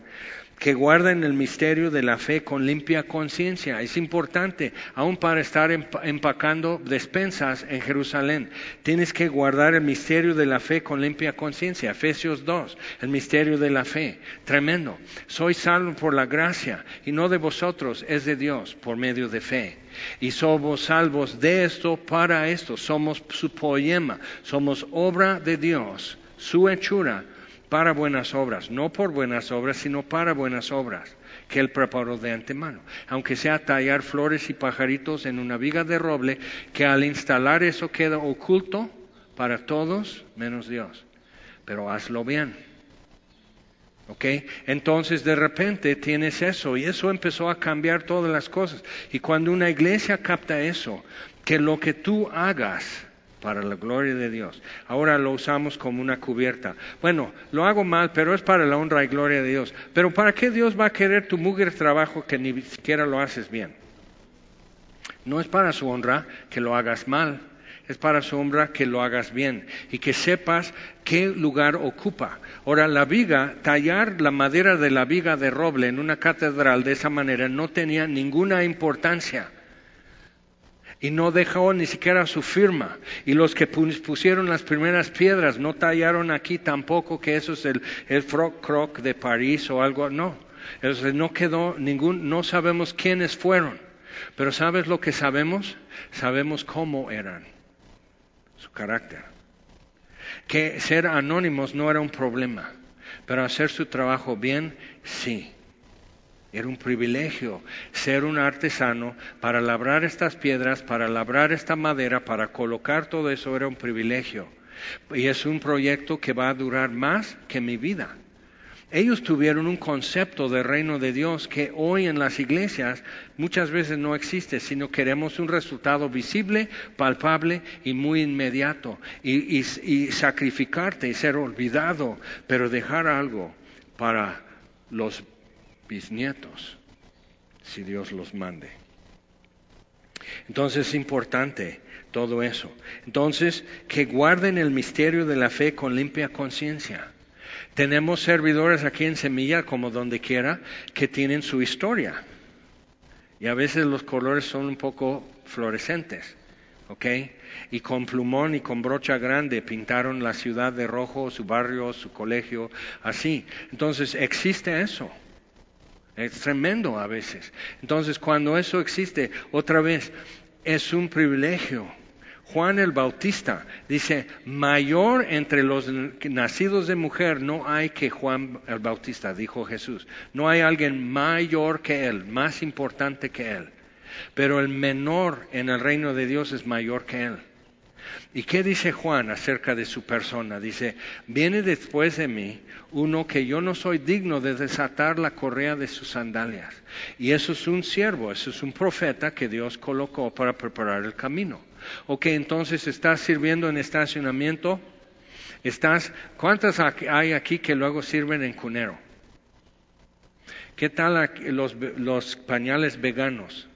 que guarden el misterio de la fe con limpia conciencia. Es importante, aún para estar empacando despensas en Jerusalén. Tienes que guardar el misterio de la fe con limpia conciencia. Efesios 2, el misterio de la fe. Tremendo. Soy salvo por la gracia y no de vosotros, es de Dios por medio de fe. Y somos salvos de esto para esto. Somos su poema, somos obra de Dios, su hechura para buenas obras, no por buenas obras, sino para buenas obras que Él preparó de antemano. Aunque sea tallar flores y pajaritos en una viga de roble, que al instalar eso queda oculto para todos menos Dios. Pero hazlo bien. ¿Ok? Entonces de repente tienes eso y eso empezó a cambiar todas las cosas. Y cuando una iglesia capta eso, que lo que tú hagas, para la gloria de Dios. Ahora lo usamos como una cubierta. Bueno, lo hago mal, pero es para la honra y gloria de Dios. Pero ¿para qué Dios va a querer tu mugre trabajo que ni siquiera lo haces bien? No es para su honra que lo hagas mal, es para su honra que lo hagas bien y que sepas qué lugar ocupa. Ahora, la viga, tallar la madera de la viga de roble en una catedral de esa manera no tenía ninguna importancia y no dejó ni siquiera su firma. Y los que pusieron las primeras piedras no tallaron aquí tampoco que eso es el, el Froc Croc de París o algo, no. no quedó ningún, no sabemos quiénes fueron. Pero ¿sabes lo que sabemos? Sabemos cómo eran, su carácter. Que ser anónimos no era un problema, pero hacer su trabajo bien, sí. Era un privilegio ser un artesano para labrar estas piedras, para labrar esta madera, para colocar todo eso era un privilegio. Y es un proyecto que va a durar más que mi vida. Ellos tuvieron un concepto del reino de Dios que hoy en las iglesias muchas veces no existe, sino queremos un resultado visible, palpable y muy inmediato. Y, y sacrificarte y ser olvidado, pero dejar algo para los bisnietos, si Dios los mande. Entonces es importante todo eso. Entonces, que guarden el misterio de la fe con limpia conciencia. Tenemos servidores aquí en Semilla, como donde quiera, que tienen su historia. Y a veces los colores son un poco fluorescentes, ¿ok? Y con plumón y con brocha grande pintaron la ciudad de rojo, su barrio, su colegio, así. Entonces, existe eso. Es tremendo a veces. Entonces, cuando eso existe, otra vez, es un privilegio. Juan el Bautista dice, mayor entre los nacidos de mujer no hay que Juan el Bautista, dijo Jesús. No hay alguien mayor que él, más importante que él. Pero el menor en el reino de Dios es mayor que él. ¿Y qué dice Juan acerca de su persona? Dice, viene después de mí uno que yo no soy digno de desatar la correa de sus sandalias. Y eso es un siervo, eso es un profeta que Dios colocó para preparar el camino. Ok, entonces estás sirviendo en estacionamiento. Estás, ¿cuántas hay aquí que luego sirven en cunero? ¿Qué tal los, los pañales veganos?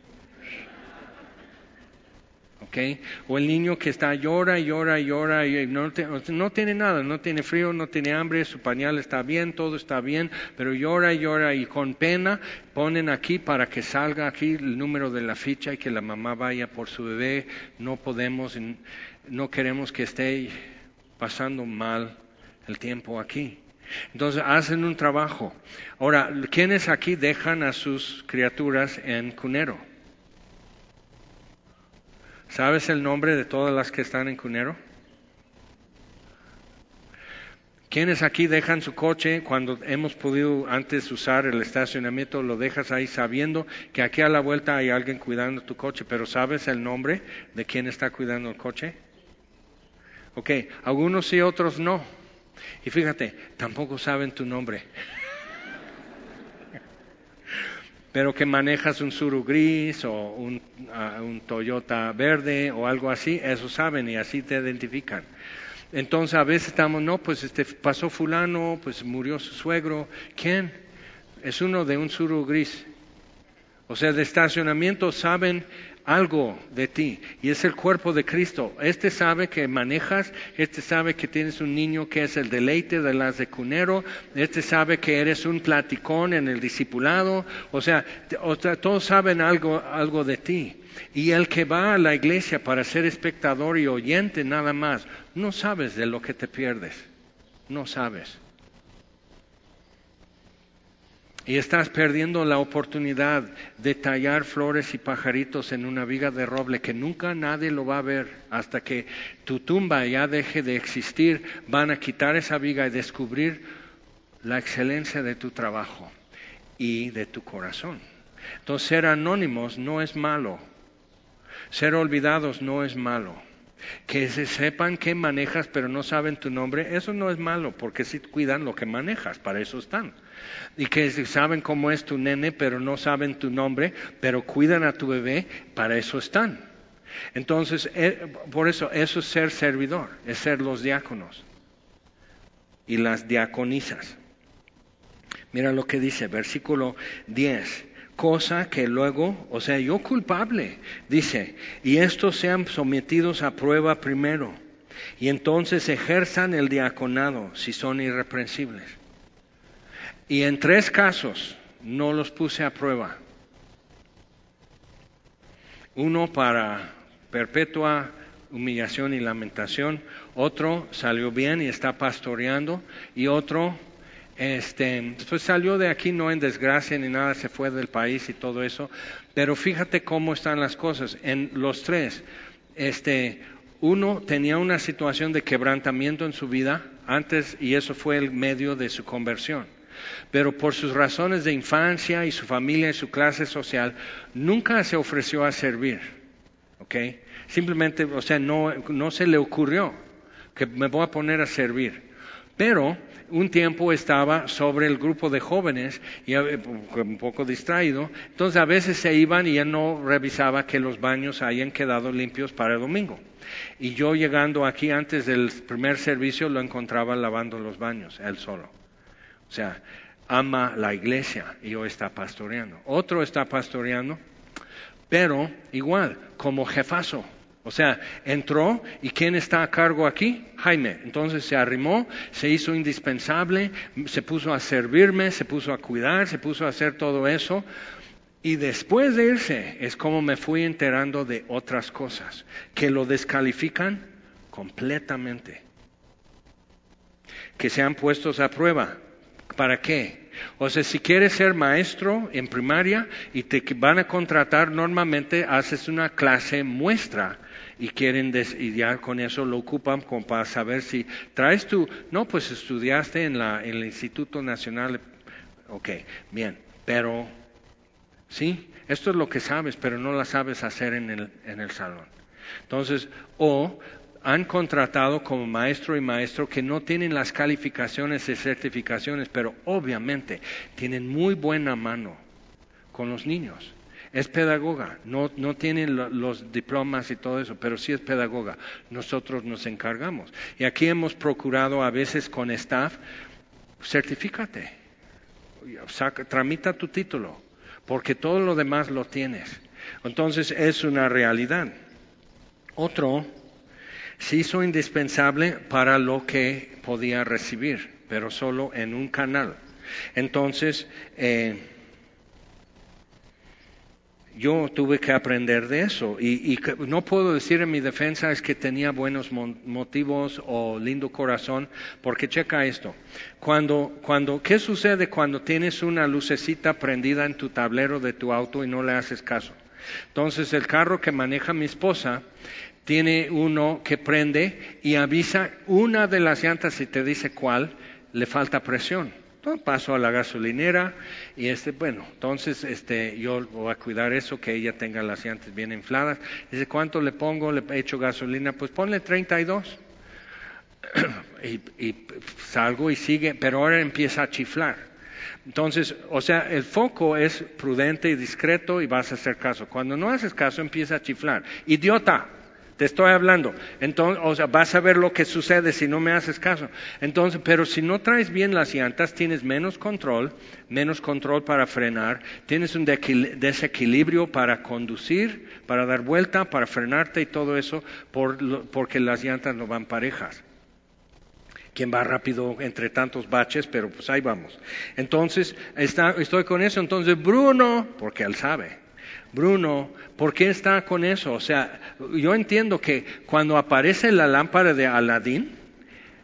O el niño que está llora llora llora y no, no, tiene nada, no tiene frío, no tiene hambre, su pañal está bien, todo está bien, pero llora y llora y con pena ponen aquí para que salga aquí el número de la ficha y que la mamá vaya por su bebé. No podemos, no queremos que esté pasando mal el tiempo aquí. Entonces hacen un trabajo. Ahora, ¿quiénes aquí dejan a sus criaturas en cunero? ¿Sabes el nombre de todas las que están en Cunero? ¿Quiénes aquí dejan su coche cuando hemos podido antes usar el estacionamiento? Lo dejas ahí sabiendo que aquí a la vuelta hay alguien cuidando tu coche, pero ¿sabes el nombre de quién está cuidando el coche? Ok, algunos sí, otros no. Y fíjate, tampoco saben tu nombre pero que manejas un Suru gris o un, un, Toyota verde o algo así, eso saben y así te identifican. Entonces a veces estamos, no, pues este pasó fulano, pues murió su suegro. ¿Quién? Es uno de un Suru gris. O sea, de estacionamiento saben algo de ti y es el cuerpo de Cristo. Este sabe que manejas, este sabe que tienes un niño que es el deleite de las de cunero, este sabe que eres un platicón en el discipulado, o sea, todos saben algo, algo de ti. Y el que va a la iglesia para ser espectador y oyente nada más, no sabes de lo que te pierdes, no sabes. Y estás perdiendo la oportunidad de tallar flores y pajaritos en una viga de roble que nunca nadie lo va a ver hasta que tu tumba ya deje de existir. Van a quitar esa viga y descubrir la excelencia de tu trabajo y de tu corazón. Entonces ser anónimos no es malo. Ser olvidados no es malo. Que se sepan que manejas pero no saben tu nombre, eso no es malo porque si cuidan lo que manejas, para eso están y que saben cómo es tu nene, pero no saben tu nombre, pero cuidan a tu bebé, para eso están. Entonces, eh, por eso, eso es ser servidor, es ser los diáconos y las diaconisas. Mira lo que dice, versículo 10 cosa que luego, o sea, yo culpable, dice, y estos sean sometidos a prueba primero, y entonces ejerzan el diaconado si son irreprensibles. Y en tres casos no los puse a prueba. Uno para perpetua humillación y lamentación, otro salió bien y está pastoreando, y otro este, pues salió de aquí no en desgracia ni nada, se fue del país y todo eso, pero fíjate cómo están las cosas. En los tres, este, uno tenía una situación de quebrantamiento en su vida antes y eso fue el medio de su conversión pero por sus razones de infancia y su familia y su clase social, nunca se ofreció a servir. ¿Ok? Simplemente, o sea, no, no se le ocurrió que me voy a poner a servir. Pero un tiempo estaba sobre el grupo de jóvenes y un poco distraído, entonces a veces se iban y él no revisaba que los baños hayan quedado limpios para el domingo. Y yo llegando aquí antes del primer servicio lo encontraba lavando los baños, él solo. O sea, ama la iglesia y hoy está pastoreando. Otro está pastoreando, pero igual, como jefazo. O sea, entró y ¿quién está a cargo aquí? Jaime. Entonces se arrimó, se hizo indispensable, se puso a servirme, se puso a cuidar, se puso a hacer todo eso. Y después de irse es como me fui enterando de otras cosas que lo descalifican completamente. Que sean puestos a prueba. ¿Para qué? O sea, si quieres ser maestro en primaria y te van a contratar, normalmente haces una clase muestra y quieren y ya con eso lo ocupan como para saber si traes tú, no, pues estudiaste en, la, el Instituto Nacional, ok, bien, pero sí, esto es lo que sabes, pero no la sabes hacer en el, en el salón. Entonces, o han contratado como maestro y maestro que no tienen las calificaciones y certificaciones, pero obviamente tienen muy buena mano con los niños. Es pedagoga, no, no tienen los diplomas y todo eso, pero sí es pedagoga. Nosotros nos encargamos. Y aquí hemos procurado a veces con staff, certifícate, tramita tu título, porque todo lo demás lo tienes. Entonces es una realidad. Otro se hizo indispensable para lo que podía recibir, pero solo en un canal. Entonces, eh, yo tuve que aprender de eso y, no puedo decir en mi defensa es que tenía buenos motivos o lindo corazón, porque checa esto. Cuando, cuando, ¿qué sucede cuando tienes una lucecita prendida en tu tablero de tu auto y no le haces caso? Entonces el carro que maneja mi esposa tiene uno que prende y avisa una de las llantas y te dice cuál, le falta presión. Paso a la gasolinera y este, bueno, entonces este, yo voy a cuidar eso, que ella tenga las llantas bien infladas. Dice, ¿cuánto le pongo? Le echo gasolina, pues ponle 32. y, y salgo y sigue, pero ahora empieza a chiflar. Entonces, o sea, el foco es prudente y discreto y vas a hacer caso. Cuando no haces caso, empieza a chiflar. Idiota, Te estoy hablando. Entonces, o sea, vas a ver lo que sucede si no me haces caso. Entonces, pero si no traes bien las llantas, tienes menos control, menos control para frenar, tienes un desequilibrio para conducir, para dar vuelta, para frenarte y todo eso, porque las llantas no van parejas. Quien va rápido entre tantos baches, pero pues ahí vamos. Entonces, estoy con eso. Entonces, Bruno, porque él sabe, Bruno, ¿por qué está con eso? O sea, yo entiendo que cuando aparece la lámpara de Aladín,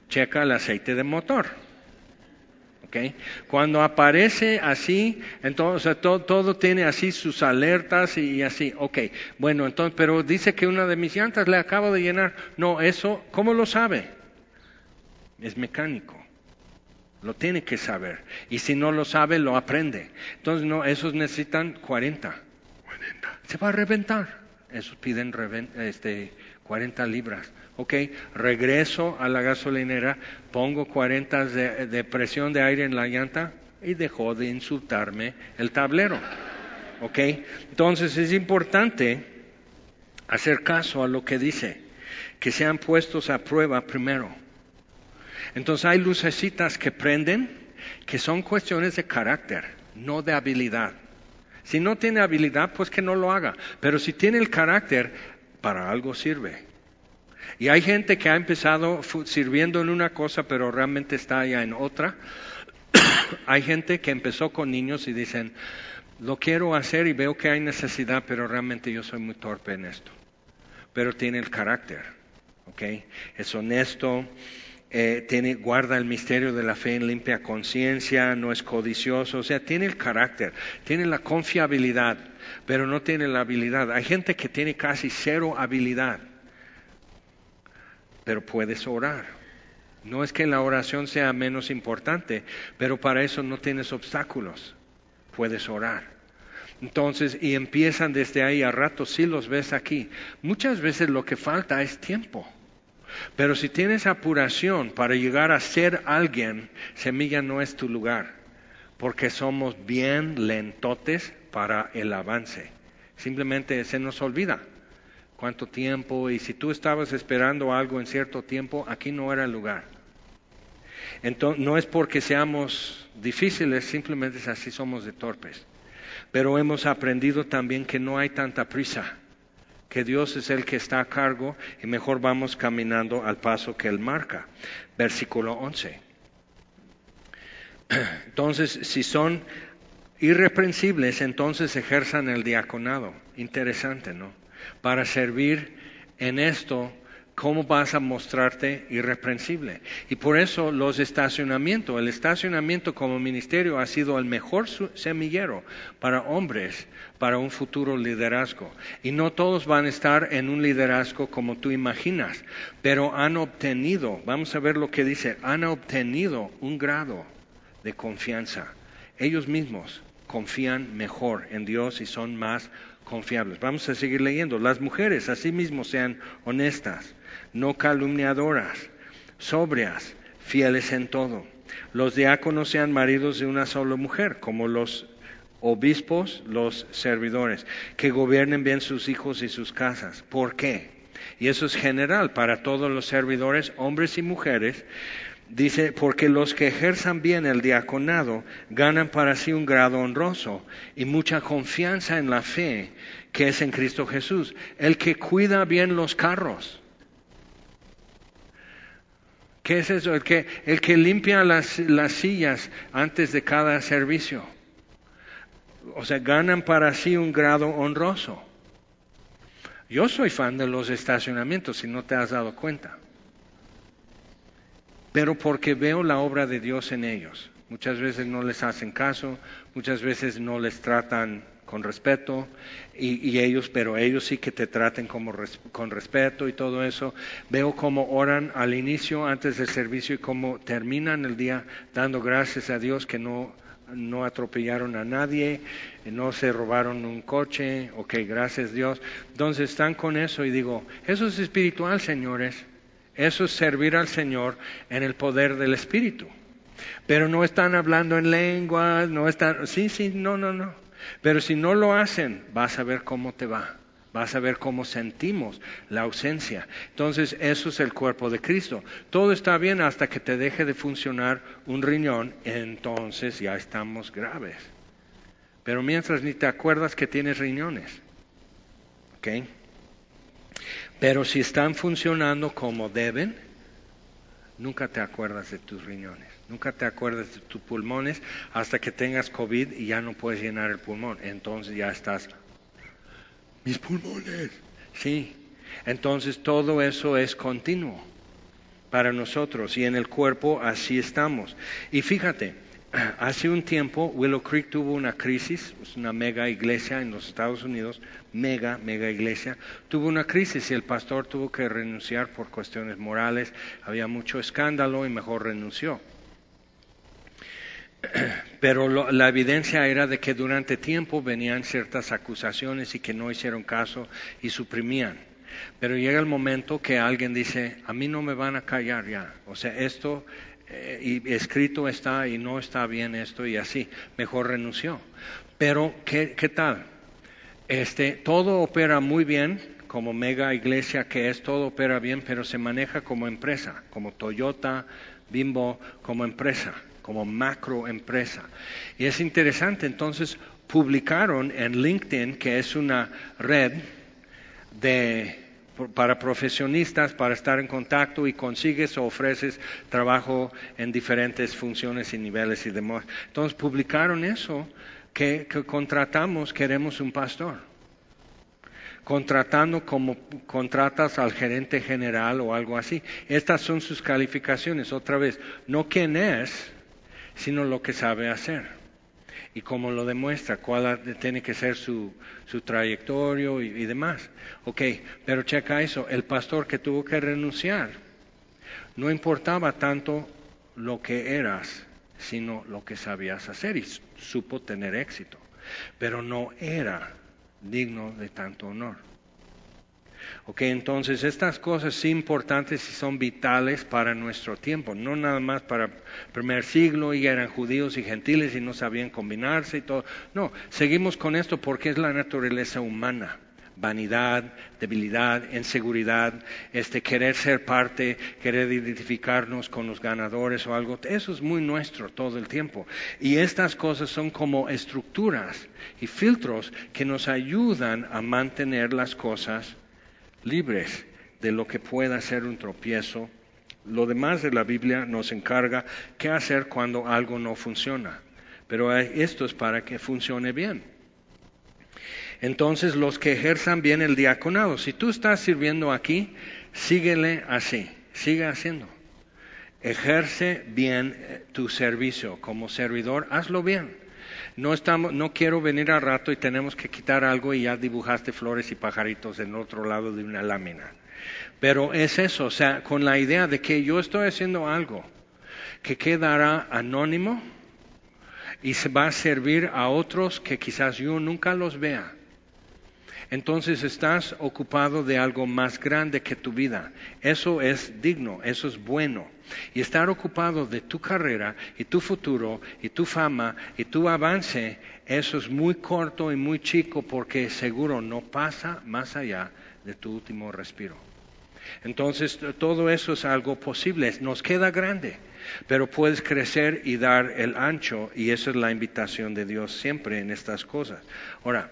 checa el aceite de motor. ¿Okay? Cuando aparece así, entonces todo, todo, tiene así sus alertas y así. Ok, bueno, entonces, pero dice que una de mis llantas le acabo de llenar. No, eso, ¿cómo lo sabe? Es mecánico. Lo tiene que saber. Y si no lo sabe, lo aprende. Entonces, no, esos necesitan 40 se va a reventar. Esos piden este, 40 libras. Ok, regreso a la gasolinera, pongo 40 de, de presión de aire en la llanta y dejó de insultarme el tablero. Ok, entonces es importante hacer caso a lo que dice, que sean puestos a prueba primero. Entonces hay lucecitas que prenden que son cuestiones de carácter, no de habilidad. Si no tiene habilidad, pues que no lo haga. Pero si tiene el carácter, para algo sirve. Y hay gente que ha empezado sirviendo en una cosa, pero realmente está ya en otra. hay gente que empezó con niños y dicen, lo quiero hacer y veo que hay necesidad, pero realmente yo soy muy torpe en esto. Pero tiene el carácter, ¿ok? Es honesto, eh, tiene, guarda el misterio de la fe en limpia conciencia, no es codicioso, o sea, tiene el carácter, tiene la confiabilidad, pero no tiene la habilidad. Hay gente que tiene casi cero habilidad, pero puedes orar. No es que la oración sea menos importante, pero para eso no tienes obstáculos, puedes orar. Entonces, y empiezan desde ahí a rato, si los ves aquí. Muchas veces lo que falta es tiempo. Pero si tienes apuración para llegar a ser alguien, semilla no es tu lugar, porque somos bien lentotes para el avance. Simplemente se nos olvida cuánto tiempo y si tú estabas esperando algo en cierto tiempo, aquí no era el lugar. Entonces, no es porque seamos difíciles, simplemente es así somos de torpes. Pero hemos aprendido también que no hay tanta prisa que Dios es el que está a cargo y mejor vamos caminando al paso que Él marca. Versículo 11. Entonces, si son irreprensibles, entonces ejerzan el diaconado. Interesante, ¿no? Para servir en esto ¿cómo vas a mostrarte irreprensible? Y por eso los estacionamientos, el estacionamiento como ministerio ha sido el mejor semillero para hombres para un futuro liderazgo. Y no todos van a estar en un liderazgo como tú imaginas, pero han obtenido, vamos a ver lo que dice, han obtenido un grado de confianza. Ellos mismos confían mejor en Dios y son más confiables. Vamos a seguir leyendo. Las mujeres asimismo sean honestas no calumniadoras, sobrias, fieles en todo. Los diáconos sean maridos de una sola mujer, como los obispos, los servidores, que gobiernen bien sus hijos y sus casas. ¿Por qué? Y eso es general para todos los servidores, hombres y mujeres. Dice, porque los que ejerzan bien el diaconado ganan para sí un grado honroso y mucha confianza en la fe que es en Cristo Jesús. El que cuida bien los carros, ¿Qué es eso? El que, limpia las, las sillas antes de cada servicio. O sea, ganan para sí un grado honroso. Yo soy fan de los estacionamientos, si no te has dado cuenta. Pero porque veo la obra de Dios en ellos. Muchas veces no les hacen caso, muchas veces no les tratan con respeto y, ellos, pero ellos sí que te traten como con respeto y todo eso. Veo cómo oran al inicio, antes del servicio y cómo terminan el día dando gracias a Dios que no, no atropellaron a nadie, no se robaron un coche, ok, gracias Dios. Entonces están con eso y digo, eso es espiritual, señores. Eso es servir al Señor en el poder del Espíritu. Pero no están hablando en lenguas, no están, sí, sí, no, no, no. Pero si no lo hacen, vas a ver cómo te va. Vas a ver cómo sentimos la ausencia. Entonces, eso es el cuerpo de Cristo. Todo está bien hasta que te deje de funcionar un riñón, entonces ya estamos graves. Pero mientras ni te acuerdas que tienes riñones. ¿Ok? Pero si están funcionando como deben, nunca te acuerdas de tus riñones. Nunca te acuerdas de tus pulmones hasta que tengas COVID y ya no puedes llenar el pulmón. Entonces ya estás mis pulmones. Sí, entonces todo eso es continuo para nosotros y en el cuerpo así estamos. Y fíjate, hace un tiempo Willow Creek tuvo una crisis, es una mega iglesia en los Estados Unidos, mega, mega iglesia, tuvo una crisis y el pastor tuvo que renunciar por cuestiones morales, había mucho escándalo y mejor renunció. Pero la evidencia era de que durante tiempo venían ciertas acusaciones y que no hicieron caso y suprimían. Pero llega el momento que alguien dice, a mí no me van a callar ya. O sea, esto eh, y escrito está y no está bien esto y así. Mejor renunció. Pero, ¿qué, qué tal? Este, todo opera muy bien, como mega iglesia que es, todo opera bien, pero se maneja como empresa, como Toyota, Bimbo, como empresa como macroempresa. Y es interesante, entonces publicaron en LinkedIn, que es una red de, para profesionistas, para estar en contacto y consigues o ofreces trabajo en diferentes funciones y niveles y demás. Entonces publicaron eso, que, que contratamos, queremos un pastor contratando como contratas al gerente general o algo así. Estas son sus calificaciones. Otra vez, no quién es, sino lo que sabe hacer y cómo lo demuestra, cuál tiene que ser su, su trayectoria y, y, demás. Ok, pero checa eso, el pastor que tuvo que renunciar, no importaba tanto lo que eras, sino lo que sabías hacer y supo tener éxito, pero no era digno de tanto honor. Ok, entonces estas cosas sí importantes y son vitales para nuestro tiempo, no nada más para el primer siglo y eran judíos y gentiles y no sabían combinarse y todo. No, seguimos con esto porque es la naturaleza humana. Vanidad, debilidad, inseguridad, este querer ser parte, querer identificarnos con los ganadores o algo, eso es muy nuestro todo el tiempo. Y estas cosas son como estructuras y filtros que nos ayudan a mantener las cosas libres de lo que pueda ser un tropiezo. Lo demás de la Biblia nos encarga qué hacer cuando algo no funciona. Pero esto es para que funcione bien. Entonces, los que ejerzan bien el diaconado, si tú estás sirviendo aquí, síguele así, sigue haciendo. Ejerce bien eh, tu servicio como servidor, hazlo bien. No, estamos, no quiero venir al rato y tenemos que quitar algo y ya dibujaste flores y pajaritos en otro lado de una lámina. Pero es eso, o sea, con la idea de que yo estoy haciendo algo que quedará anónimo y se va a servir a otros que quizás yo nunca los vea entonces estás ocupado de algo más grande que tu vida. Eso es digno, eso es bueno. Y estar ocupado de tu carrera y tu futuro y tu fama y tu avance, eso es muy corto y muy chico porque seguro no pasa más allá de tu último respiro. Entonces todo eso es algo posible, nos queda grande, pero puedes crecer y dar el ancho y esa es la invitación de Dios siempre en estas cosas. Ahora,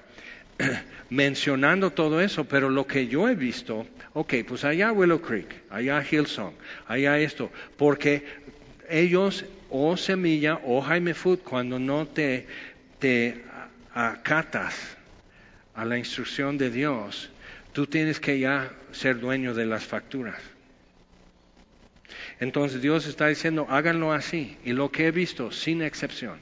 mencionando todo eso, pero lo que yo he visto, ok, pues allá Willow Creek, allá Hillsong, allá esto, porque ellos o Semilla o Jaime Food, cuando no te, te acatas a la instrucción de Dios, tú tienes que ya ser dueño de las facturas. Entonces Dios está diciendo, háganlo así. Y lo que he visto, sin excepción,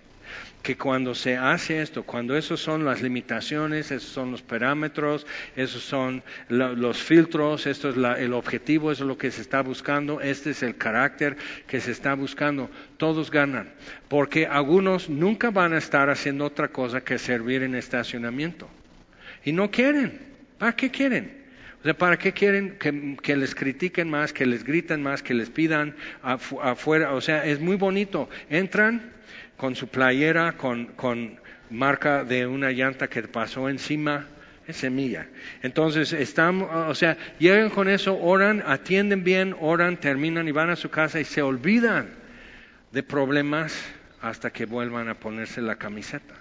que cuando se hace esto, cuando esos son las limitaciones, esos son los parámetros, esos son los filtros, esto es el objetivo, eso es lo que se está buscando, este es el carácter que se está buscando, todos ganan, porque algunos nunca van a estar haciendo otra cosa que servir en estacionamiento. Y no quieren. ¿Para qué quieren? O sea, ¿para qué quieren que, que, les critiquen más, que les griten más, que les pidan afuera? O sea, es muy bonito. Entran, con su playera con, marca de una llanta que pasó encima es semilla. Entonces, estamos, o sea, llegan con eso, oran, atienden bien, oran, terminan y van a su casa y se olvidan de problemas hasta que vuelvan a ponerse la camiseta.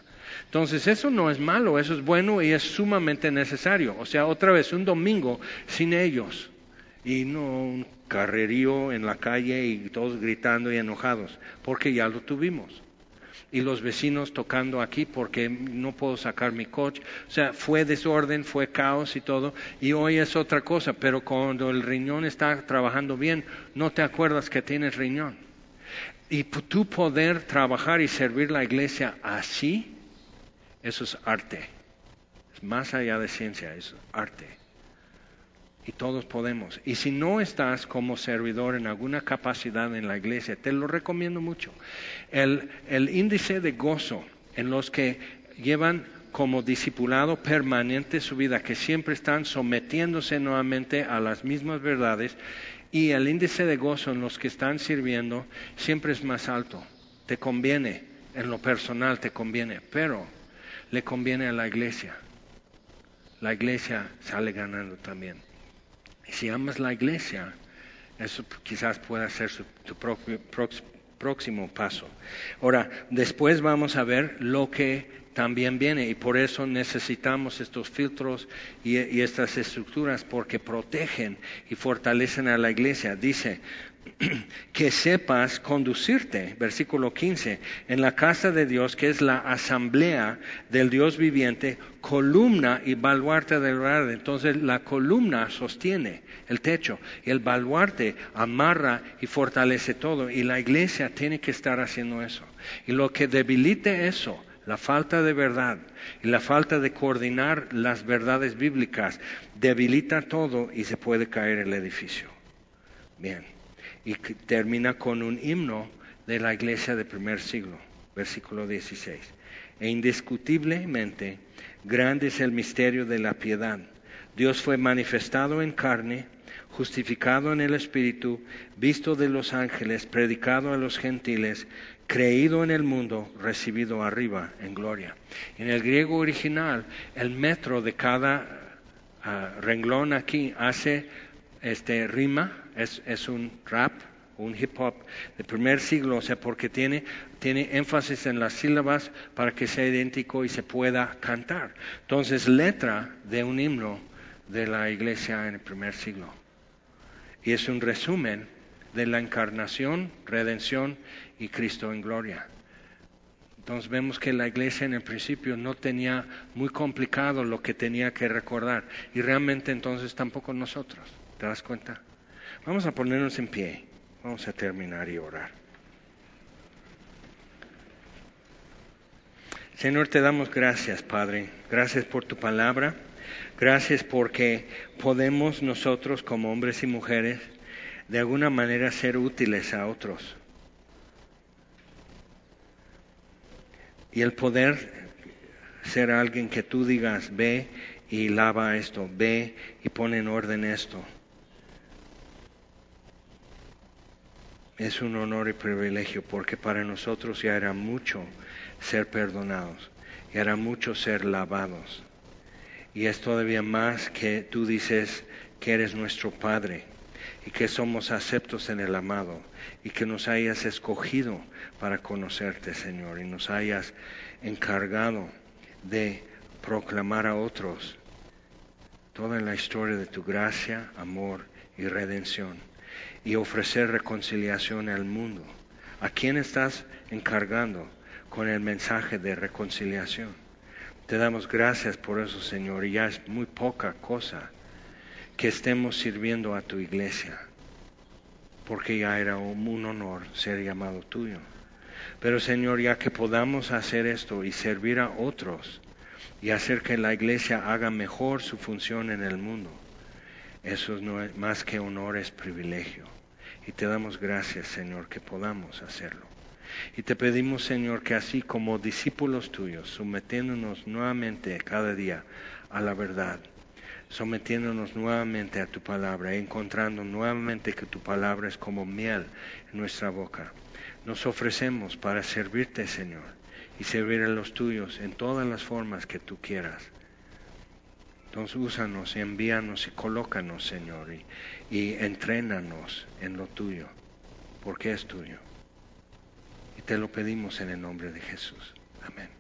Entonces, eso no es malo, eso es bueno y es sumamente necesario. O sea, otra vez, un domingo sin ellos y no un carrerío en la calle y todos gritando y enojados, porque ya lo tuvimos y los vecinos tocando aquí porque no puedo sacar mi coche. O sea, fue desorden, fue caos y todo. Y hoy es otra cosa, pero cuando el riñón está trabajando bien, no te acuerdas que tienes riñón. Y tú poder trabajar y servir la iglesia así, eso es arte. Es más allá de ciencia, es arte y todos podemos. Y si no estás como servidor en alguna capacidad en la iglesia, te lo recomiendo mucho. El, el índice de gozo en los que llevan como discipulado permanente su vida, que siempre están sometiéndose nuevamente a las mismas verdades, y el índice de gozo en los que están sirviendo siempre es más alto. Te conviene, en lo personal te conviene, pero le conviene a la iglesia. La iglesia sale ganando también. Si amas la iglesia, eso quizás pueda ser tu próximo paso. Ahora, después vamos a ver lo que también viene y por eso necesitamos estos filtros y, y, estas estructuras porque protegen y fortalecen a la iglesia. Dice, que sepas conducirte, versículo 15, en la casa de Dios, que es la asamblea del Dios viviente, columna y baluarte del hogar. Entonces la columna sostiene el techo y el baluarte amarra y fortalece todo. Y la iglesia tiene que estar haciendo eso. Y lo que debilite eso, la falta de verdad y la falta de coordinar las verdades bíblicas, debilita todo y se puede caer el edificio. Bien y termina con un himno de la iglesia del primer siglo, versículo 16. E indiscutiblemente grande es el misterio de la piedad. Dios fue manifestado en carne, justificado en el Espíritu, visto de los ángeles, predicado a los gentiles, creído en el mundo, recibido arriba en gloria. En el griego original, el metro de cada ah, renglón aquí hace este, rima, es, es un rap, un hip hop del primer siglo, o sea, porque tiene, tiene énfasis en las sílabas para que sea idéntico y se pueda cantar. Entonces, letra de un himno de la iglesia en el primer siglo. Y es un resumen de la encarnación, redención y Cristo en gloria. Entonces vemos que la iglesia en el principio no tenía muy complicado lo que tenía que recordar y realmente entonces tampoco nosotros. ¿Te das cuenta? Vamos a ponernos en pie. Vamos a terminar y orar. Señor, te damos gracias, Padre. Gracias por tu palabra. Gracias porque podemos nosotros como hombres y mujeres de alguna manera ser útiles a otros. Y el poder ser alguien que tú digas, ve y lava esto, ve y pone en orden esto. Es un honor y privilegio porque para nosotros ya era mucho ser perdonados, ya era mucho ser lavados. Y es todavía más que tú dices que eres nuestro Padre y que somos aceptos en el amado y que nos hayas escogido para conocerte, Señor, y nos hayas encargado de proclamar a otros toda la historia de tu gracia, amor y redención y ofrecer reconciliación al mundo. ¿A quién estás encargando con el mensaje de reconciliación? Te damos gracias por eso, Señor, y ya es muy poca cosa que estemos sirviendo a tu iglesia, porque ya era un honor ser llamado tuyo. Pero Señor, ya que podamos hacer esto y servir a otros y hacer que la iglesia haga mejor su función en el mundo, eso no es más que honor, es privilegio. Y te damos gracias, Señor, que podamos hacerlo. Y te pedimos, Señor, que así como discípulos tuyos, sometiéndonos nuevamente cada día a la verdad, sometiéndonos nuevamente a tu palabra, encontrando nuevamente que tu palabra es como miel en nuestra boca, nos ofrecemos para servirte, Señor, y servir a los tuyos en todas las formas que tú quieras. Entonces úsanos, envíanos y colócanos, Señor, y, y entrénanos en lo tuyo, porque es tuyo. Y te lo pedimos en el nombre de Jesús. Amén.